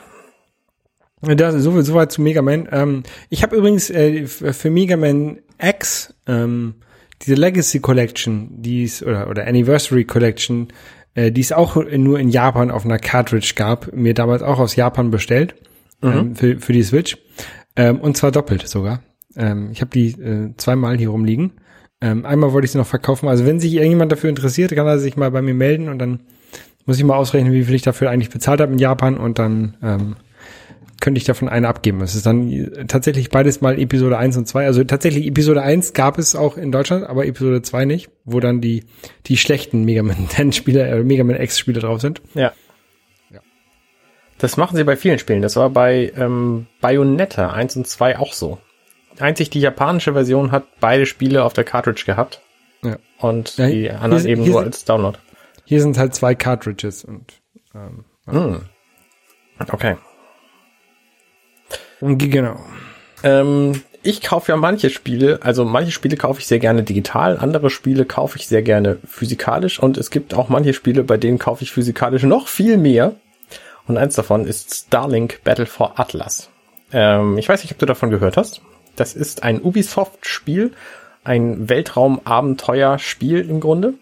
Das ist so, soweit zu Mega Man. Ähm, ich habe übrigens äh, für Mega Man X ähm, diese Legacy Collection, die es oder oder Anniversary Collection, äh, die es auch nur in Japan auf einer Cartridge gab, mir damals auch aus Japan bestellt ähm, für für die Switch ähm, und zwar doppelt sogar. Ähm, ich habe die äh, zweimal hier rumliegen. Ähm, einmal wollte ich sie noch verkaufen. Also wenn sich irgendjemand dafür interessiert, kann er sich mal bei mir melden und dann muss ich mal ausrechnen, wie viel ich dafür eigentlich bezahlt habe in Japan und dann ähm, könnte ich davon eine abgeben. Es ist dann tatsächlich beides mal Episode 1 und 2. Also tatsächlich Episode 1 gab es auch in Deutschland, aber Episode 2 nicht, wo dann die, die schlechten Mega Man 10 Spieler, äh, Mega Man X Spieler drauf sind. Ja. Das machen sie bei vielen Spielen. Das war bei ähm, Bayonetta 1 und 2 auch so. Einzig die japanische Version hat beide Spiele auf der Cartridge gehabt Ja. und Ja, die anderen sind- eben nur sind- als Download. Hier sind halt zwei Cartridges und, ähm, Hm. Okay. Genau. Ähm, ich kaufe ja manche Spiele, also manche Spiele kaufe ich sehr gerne digital, andere Spiele kaufe ich sehr gerne physikalisch und es gibt auch manche Spiele, bei denen kaufe ich physikalisch noch viel mehr. Und eins davon ist Starlink Battle for Atlas. Ähm, ich weiß nicht, ob du davon gehört hast. Das ist ein Ubisoft-Spiel, ein Weltraum-Abenteuer-Spiel im Grunde.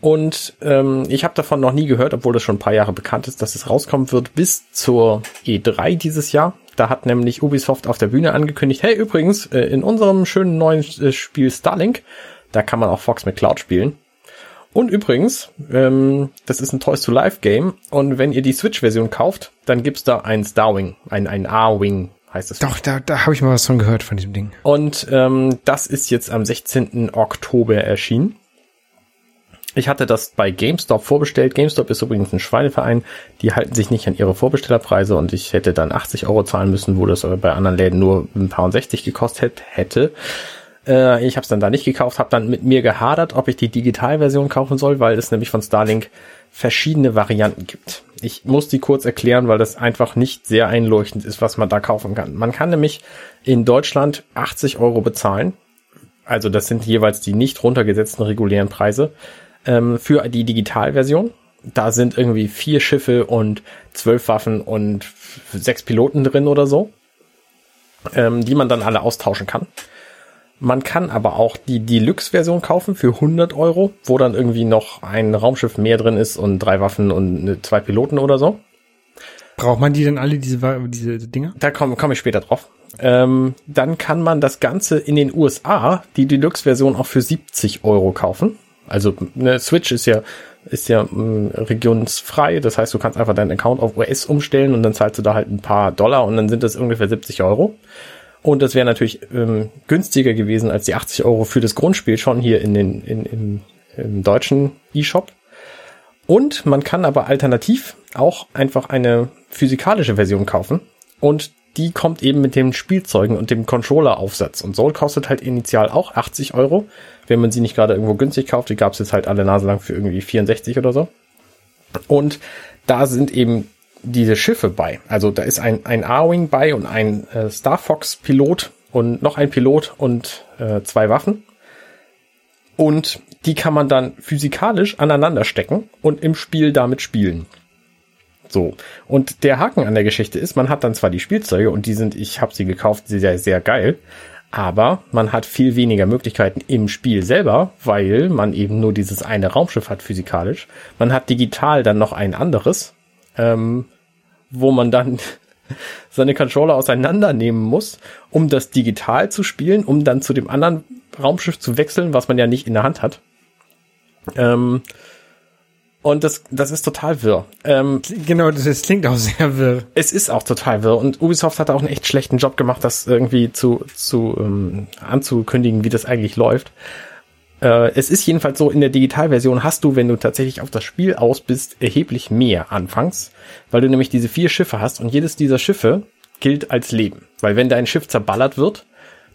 Und ähm, ich habe davon noch nie gehört, obwohl das schon ein paar Jahre bekannt ist, dass es rauskommen wird bis zur E3 dieses Jahr. Da hat nämlich Ubisoft auf der Bühne angekündigt, hey übrigens, äh, in unserem schönen neuen äh, Spiel Starlink, da kann man auch Fox McCloud spielen. Und übrigens, ähm, das ist ein Toys to Life Game und wenn ihr die Switch-Version kauft, dann gibt's da ein Starwing, ein, ein A-Wing heißt es. Doch, da, da habe ich mal was von gehört von diesem Ding. Und ähm, das ist jetzt am 16. Oktober erschienen. Ich hatte das bei GameStop vorbestellt. GameStop ist übrigens ein Schweineverein. Die halten sich nicht an ihre Vorbestellerpreise und ich hätte dann 80 Euro zahlen müssen, wo das aber bei anderen Läden nur ein paar und 60 gekostet hätte. Äh, ich habe es dann da nicht gekauft, habe dann mit mir gehadert, ob ich die Digitalversion kaufen soll, weil es nämlich von Starlink verschiedene Varianten gibt. Ich muss die kurz erklären, weil das einfach nicht sehr einleuchtend ist, was man da kaufen kann. Man kann nämlich in Deutschland 80 Euro bezahlen. Also das sind jeweils die nicht runtergesetzten regulären Preise ähm, für die Digitalversion. Da sind irgendwie vier Schiffe und zwölf Waffen und sechs Piloten drin oder so, ähm, die man dann alle austauschen kann. Man kann aber auch die Deluxe-Version kaufen für 100 Euro, wo dann irgendwie noch ein Raumschiff mehr drin ist und drei Waffen und äh, zwei Piloten oder so. Braucht man die denn alle, diese, diese Dinger? Da komme komm ich später drauf. Ähm, dann kann man das Ganze in den USA, die Deluxe-Version auch für 70 Euro kaufen. Also eine Switch ist ja ist ja mh, regionsfrei, das heißt, du kannst einfach deinen Account auf US umstellen und dann zahlst du da halt ein paar Dollar und dann sind das ungefähr 70 Euro. Und das wäre natürlich ähm, günstiger gewesen als die 80 Euro für das Grundspiel schon hier in den in, im, im deutschen eShop. Und man kann aber alternativ auch einfach eine physikalische Version kaufen. Und die kommt eben mit den Spielzeugen und dem Controller-Aufsatz. Und Soul kostet halt initial auch 80 Euro. Wenn man sie nicht gerade irgendwo günstig kauft, die gab es jetzt halt alle Nase lang für irgendwie 64 oder so. Und da sind eben diese Schiffe bei. Also da ist ein, ein A-Wing bei und ein äh, Star Fox-Pilot und noch ein Pilot und äh, zwei Waffen. Und die kann man dann physikalisch aneinander stecken und im Spiel damit spielen. So. Und der Haken an der Geschichte ist, man hat dann zwar die Spielzeuge und die sind, ich habe sie gekauft, sehr, sehr geil. Aber man hat viel weniger Möglichkeiten im Spiel selber, weil man eben nur dieses eine Raumschiff hat physikalisch. Man hat digital dann noch ein anderes. Ähm, wo man dann seine Controller auseinandernehmen muss, um das digital zu spielen, um dann zu dem anderen Raumschiff zu wechseln, was man ja nicht in der Hand hat. Ähm, und das, das ist total wirr. Ähm, Genau, das, das klingt auch sehr wirr. es ist auch total wirr. Und Ubisoft hat auch einen echt schlechten Job gemacht, das irgendwie zu, zu ähm, anzukündigen, wie das eigentlich läuft. Äh, es ist jedenfalls so, in der Digitalversion hast du, wenn du tatsächlich auf das Spiel aus bist, erheblich mehr anfangs, weil du nämlich diese vier Schiffe hast und jedes dieser Schiffe gilt als Leben. Weil wenn dein Schiff zerballert wird,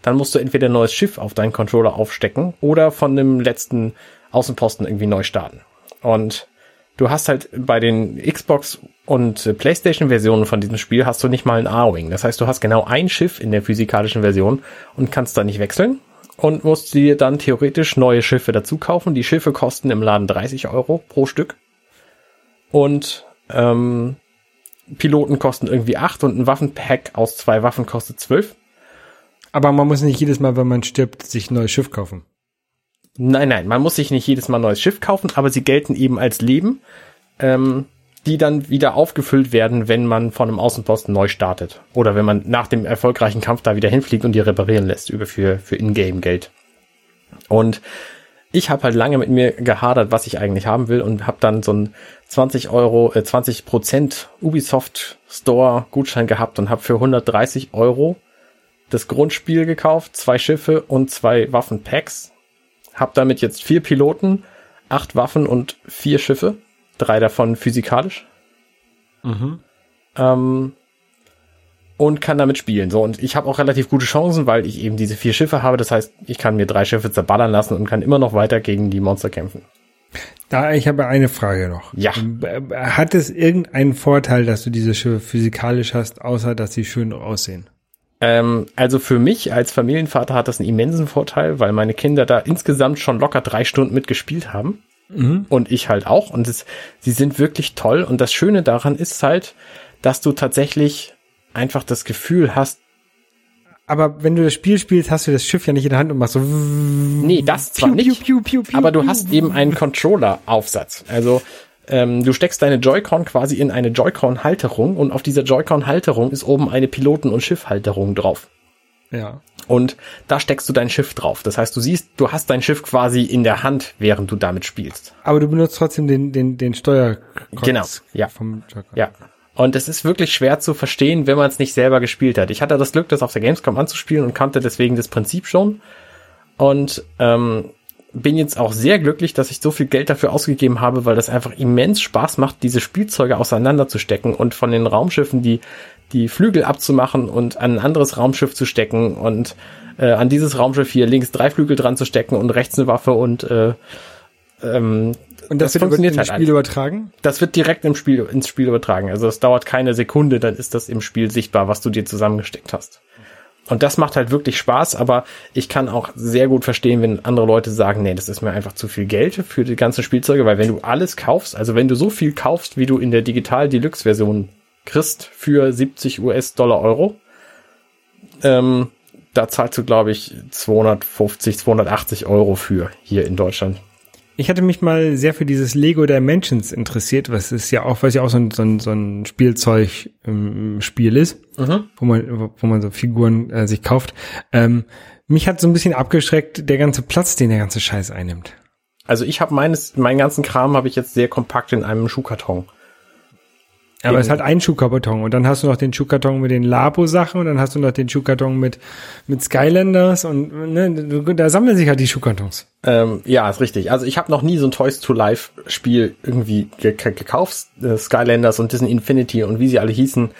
dann musst du entweder ein neues Schiff auf deinen Controller aufstecken oder von dem letzten Außenposten irgendwie neu starten. Und du hast halt bei den Xbox und äh, PlayStation Versionen von diesem Spiel hast du nicht mal ein A-Wing. Das heißt, du hast genau ein Schiff in der physikalischen Version und kannst da nicht wechseln und musst dir dann theoretisch neue Schiffe dazu kaufen. Die Schiffe kosten im Laden 30 Euro pro Stück. Und ähm, Piloten kosten irgendwie 8 und ein Waffenpack aus zwei Waffen kostet 12. Aber man muss nicht jedes Mal, wenn man stirbt, sich ein neues Schiff kaufen. Nein, nein, man muss sich nicht jedes Mal ein neues Schiff kaufen, aber sie gelten eben als Leben, ähm, die dann wieder aufgefüllt werden, wenn man von einem Außenposten neu startet. Oder wenn man nach dem erfolgreichen Kampf da wieder hinfliegt und die reparieren lässt über für, für Ingame-Geld. Und ich habe halt lange mit mir gehadert, was ich eigentlich haben will und habe dann so einen 20 Euro, äh, 20 Prozent Ubisoft Store Gutschein gehabt und habe für 130 Euro das Grundspiel gekauft, zwei Schiffe und zwei Waffenpacks. Hab damit jetzt vier Piloten, acht Waffen und vier Schiffe. Drei davon physikalisch. Ähm, und kann damit spielen. So, und ich habe auch relativ gute Chancen, weil ich eben diese vier Schiffe habe. Das heißt, ich kann mir drei Schiffe zerballern lassen und kann immer noch weiter gegen die Monster kämpfen. Da, ich habe eine Frage noch. Ja. Hat es irgendeinen Vorteil, dass du diese Schiffe physikalisch hast, außer dass sie schön aussehen? Ähm, also für mich als Familienvater hat das einen immensen Vorteil, weil meine Kinder da insgesamt schon locker drei Stunden mitgespielt haben. Und ich halt auch. Und es, sie sind wirklich toll. Und das Schöne daran ist halt, dass du tatsächlich einfach das Gefühl hast, Aber wenn du das Spiel spielst, hast du das Schiff ja nicht in der Hand und machst so. nee, das zwar Piu, nicht, piu, piu, aber du hast eben einen Controller-Aufsatz. Also ähm, du steckst deine Joy-Con quasi in eine Joy-Con-Halterung und auf dieser Joy-Con-Halterung ist oben eine Piloten- und Schiffhalterung drauf. Ja. Und da steckst du dein Schiff drauf. Das heißt, du siehst, du hast dein Schiff quasi in der Hand, während du damit spielst. Aber du benutzt trotzdem den, den, den Steuer. Genau, ja. Vom Joy-Con. Ja. Und es ist wirklich schwer zu verstehen, wenn man es nicht selber gespielt hat. Ich hatte das Glück, das auf der Gamescom anzuspielen und kannte deswegen das Prinzip schon. Und ähm, bin jetzt auch sehr glücklich, dass ich so viel Geld dafür ausgegeben habe, weil das einfach immens Spaß macht, diese Spielzeuge auseinanderzustecken und von den Raumschiffen die, die Flügel abzumachen und an ein anderes Raumschiff zu stecken und äh, an dieses Raumschiff hier links drei Flügel dran zu stecken und rechts eine Waffe und äh, ähm, Und das, Das wird funktioniert halt Spiel übertragen? das wird direkt im Spiel, ins Spiel übertragen. Also es dauert keine Sekunde, dann ist das im Spiel sichtbar, was du dir zusammengesteckt hast. Und das macht halt wirklich Spaß, aber ich kann auch sehr gut verstehen, wenn andere Leute sagen, nee, das ist mir einfach zu viel Geld für die ganzen Spielzeuge, weil wenn du alles kaufst, also wenn du so viel kaufst, wie du in der Digital Deluxe Version kriegst für 70 US-Dollar Euro, ähm, da zahlst du, glaube ich, 250, 280 Euro für hier in Deutschland. Ich hatte mich mal sehr für dieses Lego Dimensions interessiert, was ist ja auch, was ja auch so ein, so ein, so ein Spielzeug-Spiel ist, wo man, wo man so Figuren äh, sich kauft. Ähm, mich hat so ein bisschen abgeschreckt der ganze Platz, den der ganze Scheiß einnimmt. Also ich habe meines, meinen ganzen Kram habe ich jetzt sehr kompakt in einem Schuhkarton. Aber es ist halt ein Schuhkarton und dann hast du noch den Schuhkarton mit den Labo-Sachen und dann hast du noch den Schuhkarton mit, mit Skylanders und ne, da sammeln sich halt die Schuhkartons. Ähm, ja, ist richtig. Also ich habe noch nie so ein Toys to Life Spiel irgendwie ge ge- gekauft. Äh, Skylanders und Disney Infinity und wie sie alle hießen.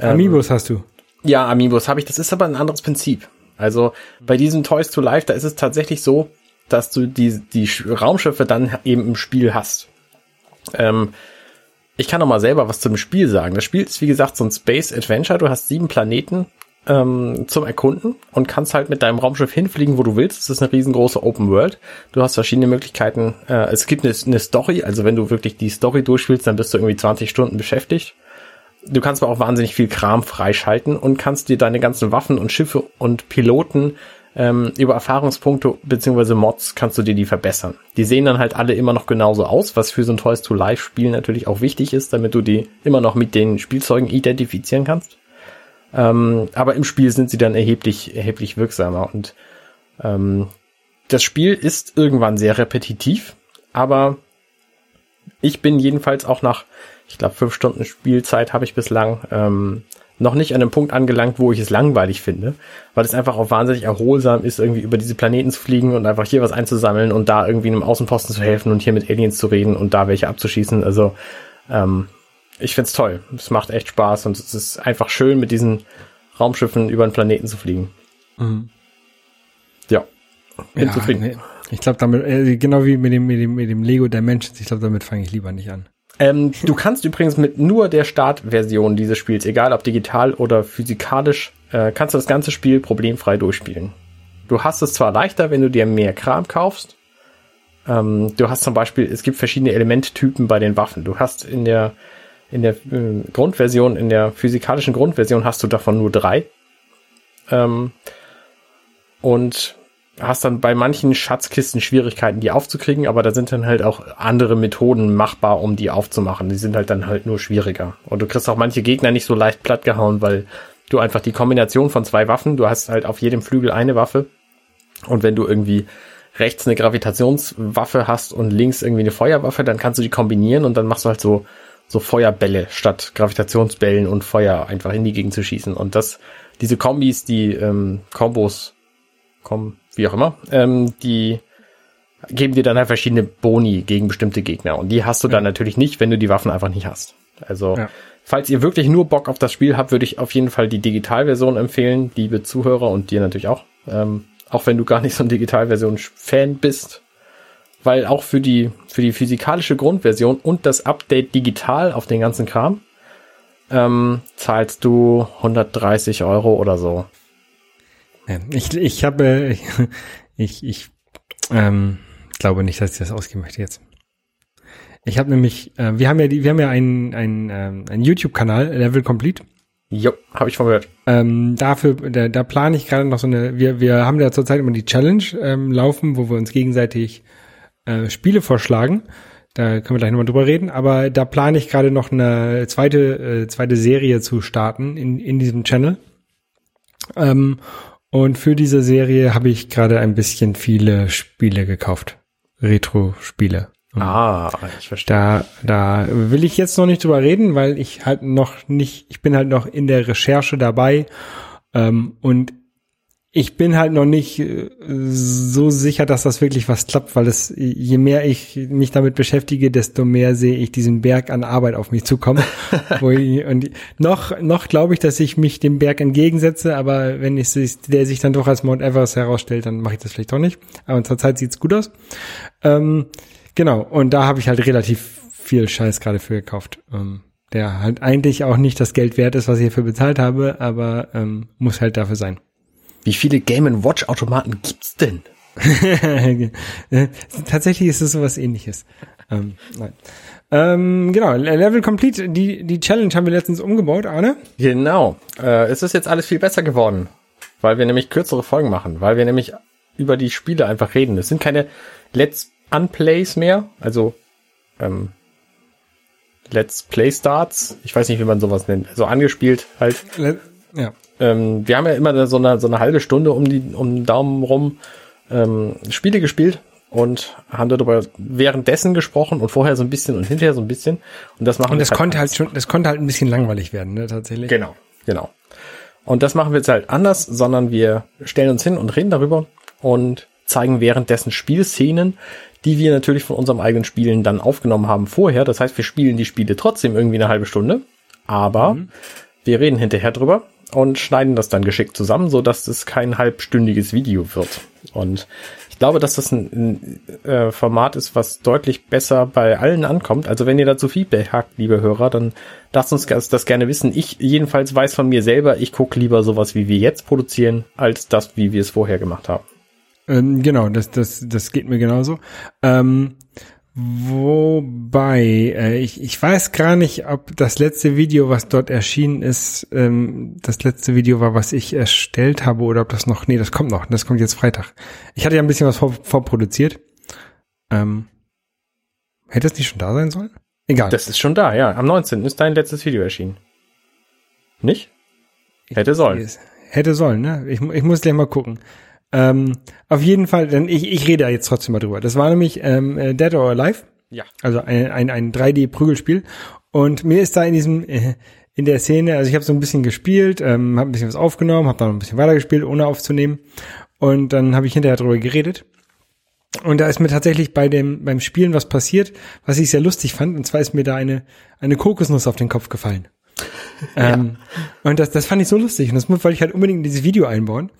Ähm, Amiibos hast du. Ja, Amiibos habe ich. Das ist aber ein anderes Prinzip. Also bei diesem Toys to Life, da ist es tatsächlich so, dass du die, die Sch- Raumschiffe dann eben im Spiel hast. Ähm, ich kann noch mal selber was zum Spiel sagen. Das Spiel ist, wie gesagt, so ein Space Adventure. Du hast sieben Planeten ähm, zum Erkunden und kannst halt mit deinem Raumschiff hinfliegen, wo du willst. Es ist eine riesengroße Open World. Du hast verschiedene Möglichkeiten. Äh, es gibt eine, eine Story. Also wenn du wirklich die Story durchspielst, dann bist du irgendwie 20 Stunden beschäftigt. Du kannst aber auch wahnsinnig viel Kram freischalten und kannst dir deine ganzen Waffen und Schiffe und Piloten ähm, über Erfahrungspunkte beziehungsweise Mods kannst du dir die verbessern. Die sehen dann halt alle immer noch genauso aus, was für so ein Toys to Life Spiel natürlich auch wichtig ist, damit du die immer noch mit den Spielzeugen identifizieren kannst. Ähm, aber im Spiel sind sie dann erheblich, erheblich wirksamer und ähm, das Spiel ist irgendwann sehr repetitiv, aber ich bin jedenfalls auch nach, ich glaube, fünf Stunden Spielzeit habe ich bislang ähm, noch nicht an einem Punkt angelangt, wo ich es langweilig finde, weil es einfach auch wahnsinnig erholsam ist, irgendwie über diese Planeten zu fliegen und einfach hier was einzusammeln und da irgendwie einem Außenposten zu helfen und hier mit Aliens zu reden und da welche abzuschießen. Also ähm, ich find's toll. Es macht echt Spaß und es ist einfach schön, mit diesen Raumschiffen über den Planeten zu fliegen. Mhm. Ja, bin Ja, zufrieden. nee. Ich glaube damit, äh, genau wie mit dem, mit dem, mit dem Lego Dimensions, ich glaube, damit fange ich lieber nicht an. Ähm, du kannst übrigens mit nur der Startversion dieses Spiels, egal ob digital oder physikalisch, äh, kannst du das ganze Spiel problemfrei durchspielen. Du hast es zwar leichter, wenn du dir mehr Kram kaufst. Ähm, du hast zum Beispiel, es gibt verschiedene Elementtypen bei den Waffen. Du hast in der in der äh, Grundversion, in der physikalischen Grundversion hast du davon nur drei. Ähm, und hast dann bei manchen Schatzkisten Schwierigkeiten, die aufzukriegen, aber da sind dann halt auch andere Methoden machbar, um die aufzumachen. Die sind halt dann halt nur schwieriger. Und du kriegst auch manche Gegner nicht so leicht plattgehauen, weil du einfach die Kombination von zwei Waffen, du hast halt auf jedem Flügel eine Waffe. Und wenn du irgendwie rechts eine Gravitationswaffe hast und links irgendwie eine Feuerwaffe, dann kannst du die kombinieren und dann machst du halt so, so Feuerbälle statt Gravitationsbällen und Feuer einfach in die Gegend zu schießen. Und das, diese Kombis, die ähm, Kombos, Kom, wie auch immer, ähm, die geben dir dann halt verschiedene Boni gegen bestimmte Gegner. Und die hast du dann natürlich nicht, wenn du die Waffen einfach nicht hast. Also, Ja. falls ihr wirklich nur Bock auf das Spiel habt, würde ich auf jeden Fall die Digitalversion empfehlen, liebe Zuhörer und dir natürlich auch. Ähm, auch wenn du gar nicht so ein Digitalversion-Fan bist. Weil auch für die, für die physikalische Grundversion und das Update digital auf den ganzen Kram, ähm, zahlst du 130 Euro oder so. Ich, ich habe, ich, ich ähm, glaube nicht, dass ich das ausgeben möchte jetzt. Ich habe nämlich, äh, wir haben ja die, wir haben ja einen, einen, ähm, einen YouTube-Kanal, Level Complete. Jo, habe ich gehört. Ähm, dafür, da, da plane ich gerade noch so eine, wir, wir haben ja zurzeit immer die Challenge ähm, laufen, wo wir uns gegenseitig äh, Spiele vorschlagen. Da können wir gleich nochmal drüber reden, aber da plane ich gerade noch eine zweite, äh, zweite Serie zu starten in, in diesem Channel. Ähm, und für diese Serie habe ich gerade ein bisschen viele Spiele gekauft. Retro-Spiele. Ah, ich verstehe. Da, da will ich jetzt noch nicht drüber reden, weil ich halt noch nicht, ich bin halt noch in der Recherche dabei ähm, und ich bin halt noch nicht äh, so sicher, dass das wirklich was klappt, weil es, je mehr ich mich damit beschäftige, desto mehr sehe ich diesen Berg an Arbeit auf mich zukommen. Wo ich, und noch, noch glaube ich, dass ich mich dem Berg entgegensetze, aber wenn ich sich, der sich dann doch als Mount Everest herausstellt, dann mache ich das vielleicht doch nicht. Aber zurzeit sieht's gut aus. Ähm, Genau, und da habe ich halt relativ viel Scheiß gerade für gekauft. Ähm, der halt eigentlich auch nicht das Geld wert ist, was ich dafür bezahlt habe, aber ähm, muss halt dafür sein. Wie viele Game Watch Automaten gibt's denn? Tatsächlich ist es sowas ähnliches. Ähm, nein. Ähm, genau, Level Complete, die, die Challenge haben wir letztens umgebaut, Arne. Genau. Äh, es ist jetzt alles viel besser geworden, weil wir nämlich kürzere Folgen machen, weil wir nämlich über die Spiele einfach reden. Es sind keine Let's Unplays mehr, also ähm, Let's Play Starts. Ich weiß nicht, wie man sowas nennt. So angespielt halt. Le ja. Ähm, wir haben ja immer so eine, so eine halbe Stunde um, die, um den Daumen rum ähm, Spiele gespielt und haben darüber währenddessen gesprochen und vorher so ein bisschen und hinterher so ein bisschen. Und das machen Und wir das konnte halt schon, das konnte halt ein bisschen langweilig werden, ne, tatsächlich. Genau, genau. Und das machen wir jetzt halt anders, sondern wir stellen uns hin und reden darüber und zeigen währenddessen Spielszenen, die wir natürlich von unserem eigenen Spielen dann aufgenommen haben vorher. Das heißt, wir spielen die Spiele trotzdem irgendwie eine halbe Stunde, aber wir reden hinterher drüber und schneiden das dann geschickt zusammen, so dass es kein halbstündiges Video wird. Und ich glaube, dass das ein, ein äh, Format ist, was deutlich besser bei allen ankommt. Also wenn ihr dazu Feedback habt, liebe Hörer, dann lasst uns das, das gerne wissen. Ich jedenfalls weiß von mir selber, ich gucke lieber sowas, wie wir jetzt produzieren, als das, wie wir es vorher gemacht haben. Ähm, genau, das, das, das geht mir genauso. Ähm, Wobei, äh, ich, ich weiß gar nicht, ob das letzte Video, was dort erschienen ist, ähm, das letzte Video war, was ich erstellt habe, oder ob das noch, nee, das kommt noch, das kommt jetzt Freitag. Ich hatte ja ein bisschen was vor, vorproduziert. Ähm, hätte es nicht schon da sein sollen? Egal. Das ist schon da, ja. Am 19. ist dein letztes Video erschienen. Nicht? Hätte sollen. Hätte sollen, ne? Ich, ich muss gleich mal gucken. Ähm, auf jeden Fall, denn ich, ich rede jetzt trotzdem mal drüber. Das war nämlich ähm, äh, Dead or Alive. Ja. Also ein, ein, ein 3D-Prügelspiel. Und mir ist da in diesem, äh, in der Szene, also ich habe so ein bisschen gespielt, ähm, habe ein bisschen was aufgenommen, habe dann ein bisschen weitergespielt, ohne aufzunehmen. Und dann habe ich hinterher drüber geredet. Und da ist mir tatsächlich bei dem, beim Spielen was passiert, was ich sehr lustig fand. Und zwar ist mir da eine, eine Kokosnuss auf den Kopf gefallen. Ähm, und das, das fand ich so lustig. Und das wollte ich halt unbedingt in dieses Video einbauen.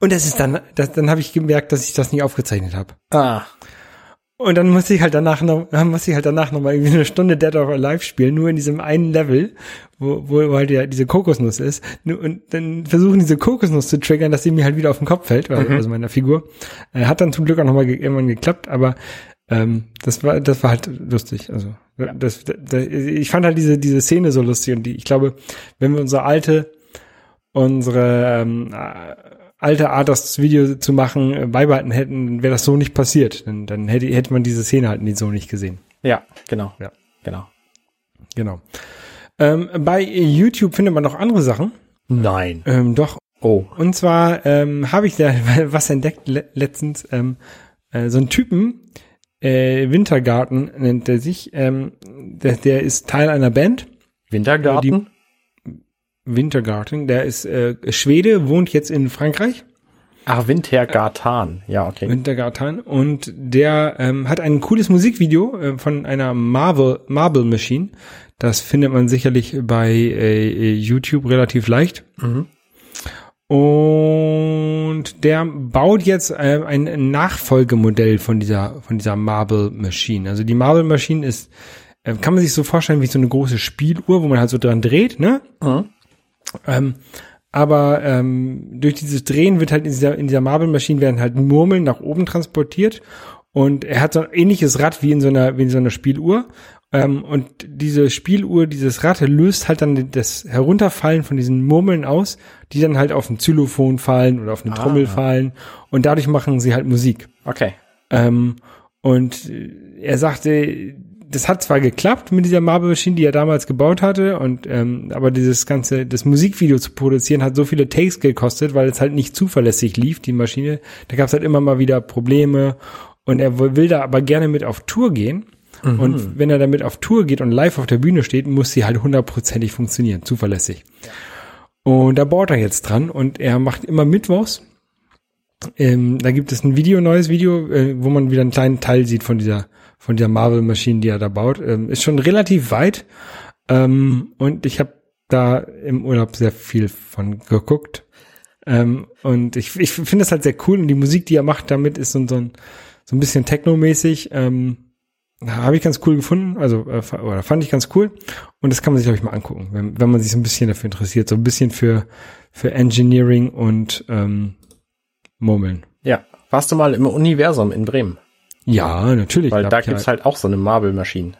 Und das ist dann, das, dann habe ich gemerkt, dass ich das nicht aufgezeichnet habe. Ah. Und dann musste ich halt danach noch, musste ich halt danach noch mal irgendwie eine Stunde Dead or Alive spielen, nur in diesem einen Level, wo, wo halt ja diese Kokosnuss ist. Und dann versuchen diese Kokosnuss zu triggern, dass sie mir halt wieder auf den Kopf fällt, mhm. also meiner Figur. Äh, hat dann zum Glück auch noch mal ge irgendwann geklappt, aber ähm, das war, das war halt lustig. Also das, das, ich fand halt diese diese Szene so lustig und die, ich glaube, wenn wir unsere alte unsere ähm, alte Art, das Video zu machen, äh, beibehalten hätten, wäre das so nicht passiert. Dann, dann hätte, hätte man diese Szene halt so nicht gesehen. Ja, genau. Ja. Genau. Genau. Ähm, bei YouTube findet man noch andere Sachen. Nein. Ähm, doch. Oh. Und zwar ähm, habe ich da was entdeckt le letztens. Ähm, äh, so einen Typen, äh, Wintergarten nennt er sich. Ähm, der, der ist Teil einer Band. Wintergarten? Wintergarten, der ist äh, Schwede, wohnt jetzt in Frankreich. Ach, Wintergarten, ja, okay. Wintergarten und der ähm, hat ein cooles Musikvideo äh, von einer Marvel Marble Machine. Das findet man sicherlich bei äh, YouTube relativ leicht. Mhm. Und der baut jetzt äh, ein Nachfolgemodell von dieser von dieser Marble Machine. Also die Marble Machine ist äh, kann man sich so vorstellen wie so eine große Spieluhr, wo man halt so dran dreht, ne? Mhm. Ähm, aber ähm, durch dieses Drehen wird halt in dieser, in dieser Marble-Maschine werden halt Murmeln nach oben transportiert und er hat so ein ähnliches Rad wie in so einer, wie in so einer Spieluhr. Ähm, und diese Spieluhr, dieses Rad löst halt dann das Herunterfallen von diesen Murmeln aus, die dann halt auf ein Xylophon fallen oder auf eine Ah. Trommel fallen und dadurch machen sie halt Musik. Okay. Ähm, und er sagte, das hat zwar geklappt mit dieser Marble Machine, die er damals gebaut hatte, und ähm, aber dieses ganze, das Musikvideo zu produzieren, hat so viele Takes gekostet, weil es halt nicht zuverlässig lief, die Maschine. Da gab es halt immer mal wieder Probleme. Und er will da aber gerne mit auf Tour gehen. Und wenn er damit auf Tour geht und live auf der Bühne steht, muss sie halt hundertprozentig funktionieren, zuverlässig. Und da baut er jetzt dran und er macht immer Mittwochs ähm, da gibt es ein Video, neues Video, äh, wo man wieder einen kleinen Teil sieht von dieser, von dieser Marvel-Maschine, die er da baut. Ähm, ist schon relativ weit. Ähm, und ich habe da im Urlaub sehr viel von geguckt. Ähm, und ich, ich finde das halt sehr cool. Und die Musik, die er macht damit, ist so, so ein, so ein bisschen technomäßig. Ähm, habe ich ganz cool gefunden, also äh, oder fand ich ganz cool. Und das kann man sich, glaube ich, mal angucken, wenn, wenn man sich so ein bisschen dafür interessiert. So ein bisschen für, für Engineering und ähm, Murmeln. Ja. Warst du mal im Universum in Bremen? Ja, natürlich. Weil da gibt's halt auch so eine Marble-Maschine.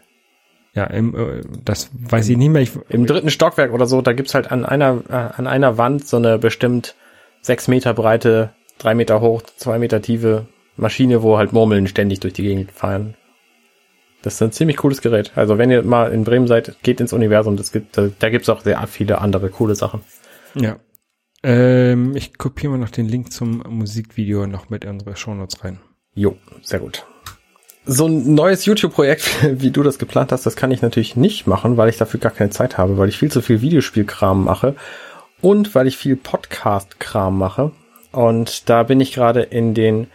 ja, im, äh, das weiß ich nicht mehr. Ich, Im dritten Stockwerk oder so, da gibt's halt an einer, äh, an einer Wand so eine bestimmt sechs Meter breite, drei Meter hoch, zwei Meter tiefe Maschine, wo halt Murmeln ständig durch die Gegend fahren. Das ist ein ziemlich cooles Gerät. Also wenn ihr mal in Bremen seid, geht ins Universum. Das gibt, da, da gibt's auch sehr viele andere coole Sachen. ja. Ähm, ich kopiere mal noch den Link zum Musikvideo noch mit in unsere Shownotes rein. Jo, sehr gut. So ein neues YouTube-Projekt, wie du das geplant hast, das kann ich natürlich nicht machen, weil ich dafür gar keine Zeit habe, weil ich viel zu viel Videospielkram mache und weil ich viel Podcast-Kram mache. Und da bin ich gerade in den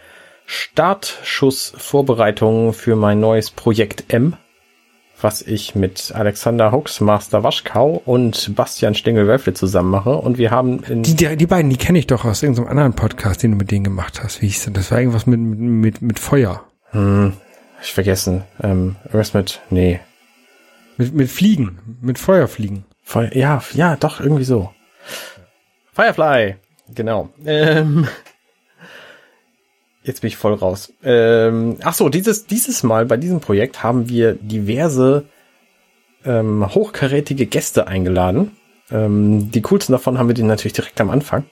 Startschuss-Vorbereitungen für mein neues Projekt M, was ich mit Alexander Hooks, Master Waschkau und Bastian Stengel-Wölfle zusammen mache. Und wir haben in Die, die, die beiden, die kenne ich doch aus irgendeinem anderen Podcast, den du mit denen gemacht hast. Wie hieß denn? Das war irgendwas mit, mit, mit, mit Feuer. hm, ich vergessen, ähm, irgendwas mit, nee, Mit, mit Fliegen. Mit Feuerfliegen. Feuer, ja, ja, doch, irgendwie so. Firefly, genau. Ähm, Jetzt bin ich voll raus. Ähm, ach so, dieses, dieses Mal bei diesem Projekt haben wir diverse ähm, hochkarätige Gäste eingeladen. Ähm, die coolsten davon haben wir die natürlich direkt am Anfang.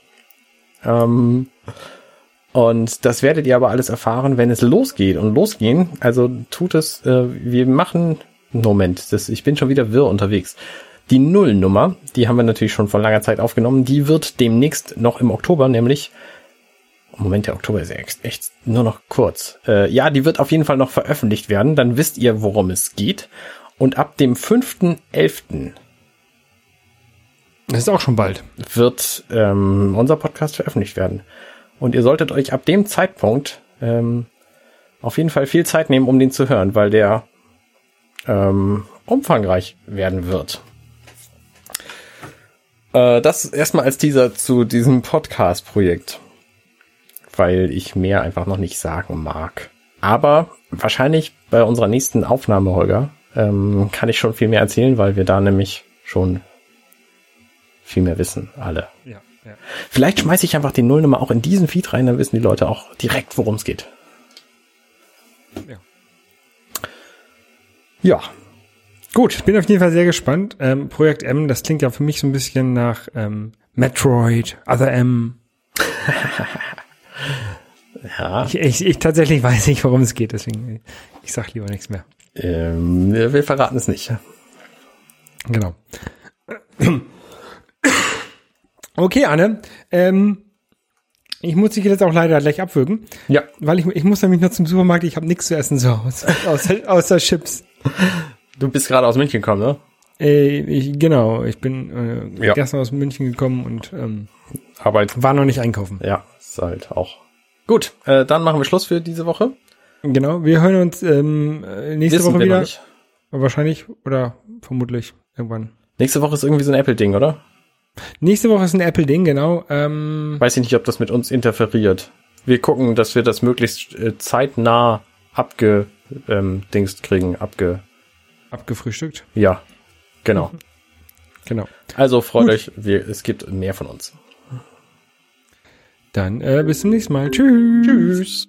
Ähm, und das werdet ihr aber alles erfahren, wenn es losgeht. Und losgehen, also tut es, äh, wir machen, Moment, das, ich bin schon wieder wirr unterwegs. Die Nullnummer, die haben wir natürlich schon vor langer Zeit aufgenommen, die wird demnächst noch im Oktober, nämlich Moment, der Oktober ist ja echt, echt nur noch kurz. Äh, ja, die wird auf jeden Fall noch veröffentlicht werden. Dann wisst ihr, worum es geht. Und ab dem 5.11. Das ist auch schon bald. wird ähm, unser Podcast veröffentlicht werden. Und ihr solltet euch ab dem Zeitpunkt ähm, auf jeden Fall viel Zeit nehmen, um den zu hören, weil der ähm, umfangreich werden wird. Äh, das erstmal als Teaser zu diesem Podcast-Projekt, weil ich mehr einfach noch nicht sagen mag. Aber wahrscheinlich bei unserer nächsten Aufnahme, Holger, ähm, kann ich schon viel mehr erzählen, weil wir da nämlich schon viel mehr wissen, alle. Ja, ja. Vielleicht schmeiße ich einfach die Nullnummer auch in diesen Feed rein, dann wissen die Leute auch direkt, worum es geht. Ja. Ja, Gut, ich bin auf jeden Fall sehr gespannt. Ähm, Projekt M, das klingt ja für mich so ein bisschen nach ähm, Metroid, Other M. ja. Ich, ich, ich tatsächlich weiß nicht, worum es geht, deswegen ich sag lieber nichts mehr. Ähm, wir verraten es nicht. Genau. Okay, Anne. Ähm, ich muss dich jetzt auch leider gleich abwürgen, Ja. weil ich, ich muss nämlich nur zum Supermarkt, ich habe nichts zu essen zu Hause, außer, außer Chips. Du bist gerade aus München gekommen, ne? Äh, ich, genau, ich bin äh, Ja. gestern aus München gekommen und ähm, Arbeit. war noch nicht einkaufen. Ja, ist halt auch. Gut, äh, dann machen wir Schluss für diese Woche. Genau, wir hören uns ähm, äh, nächste Wissen Woche wieder. Wahrscheinlich oder vermutlich irgendwann. Nächste Woche ist irgendwie so ein Apple-Ding, oder? Nächste Woche ist ein Apple-Ding, genau. Ähm, Weiß ich nicht, ob das mit uns interferiert. Wir gucken, dass wir das möglichst äh, zeitnah abgedingst ähm, kriegen. Abge. abgefrühstückt. Ja, genau. Genau. Also freut Gut. euch, wir, es gibt mehr von uns. Dann äh, bis zum nächsten Mal. Tschüss. Tschüss.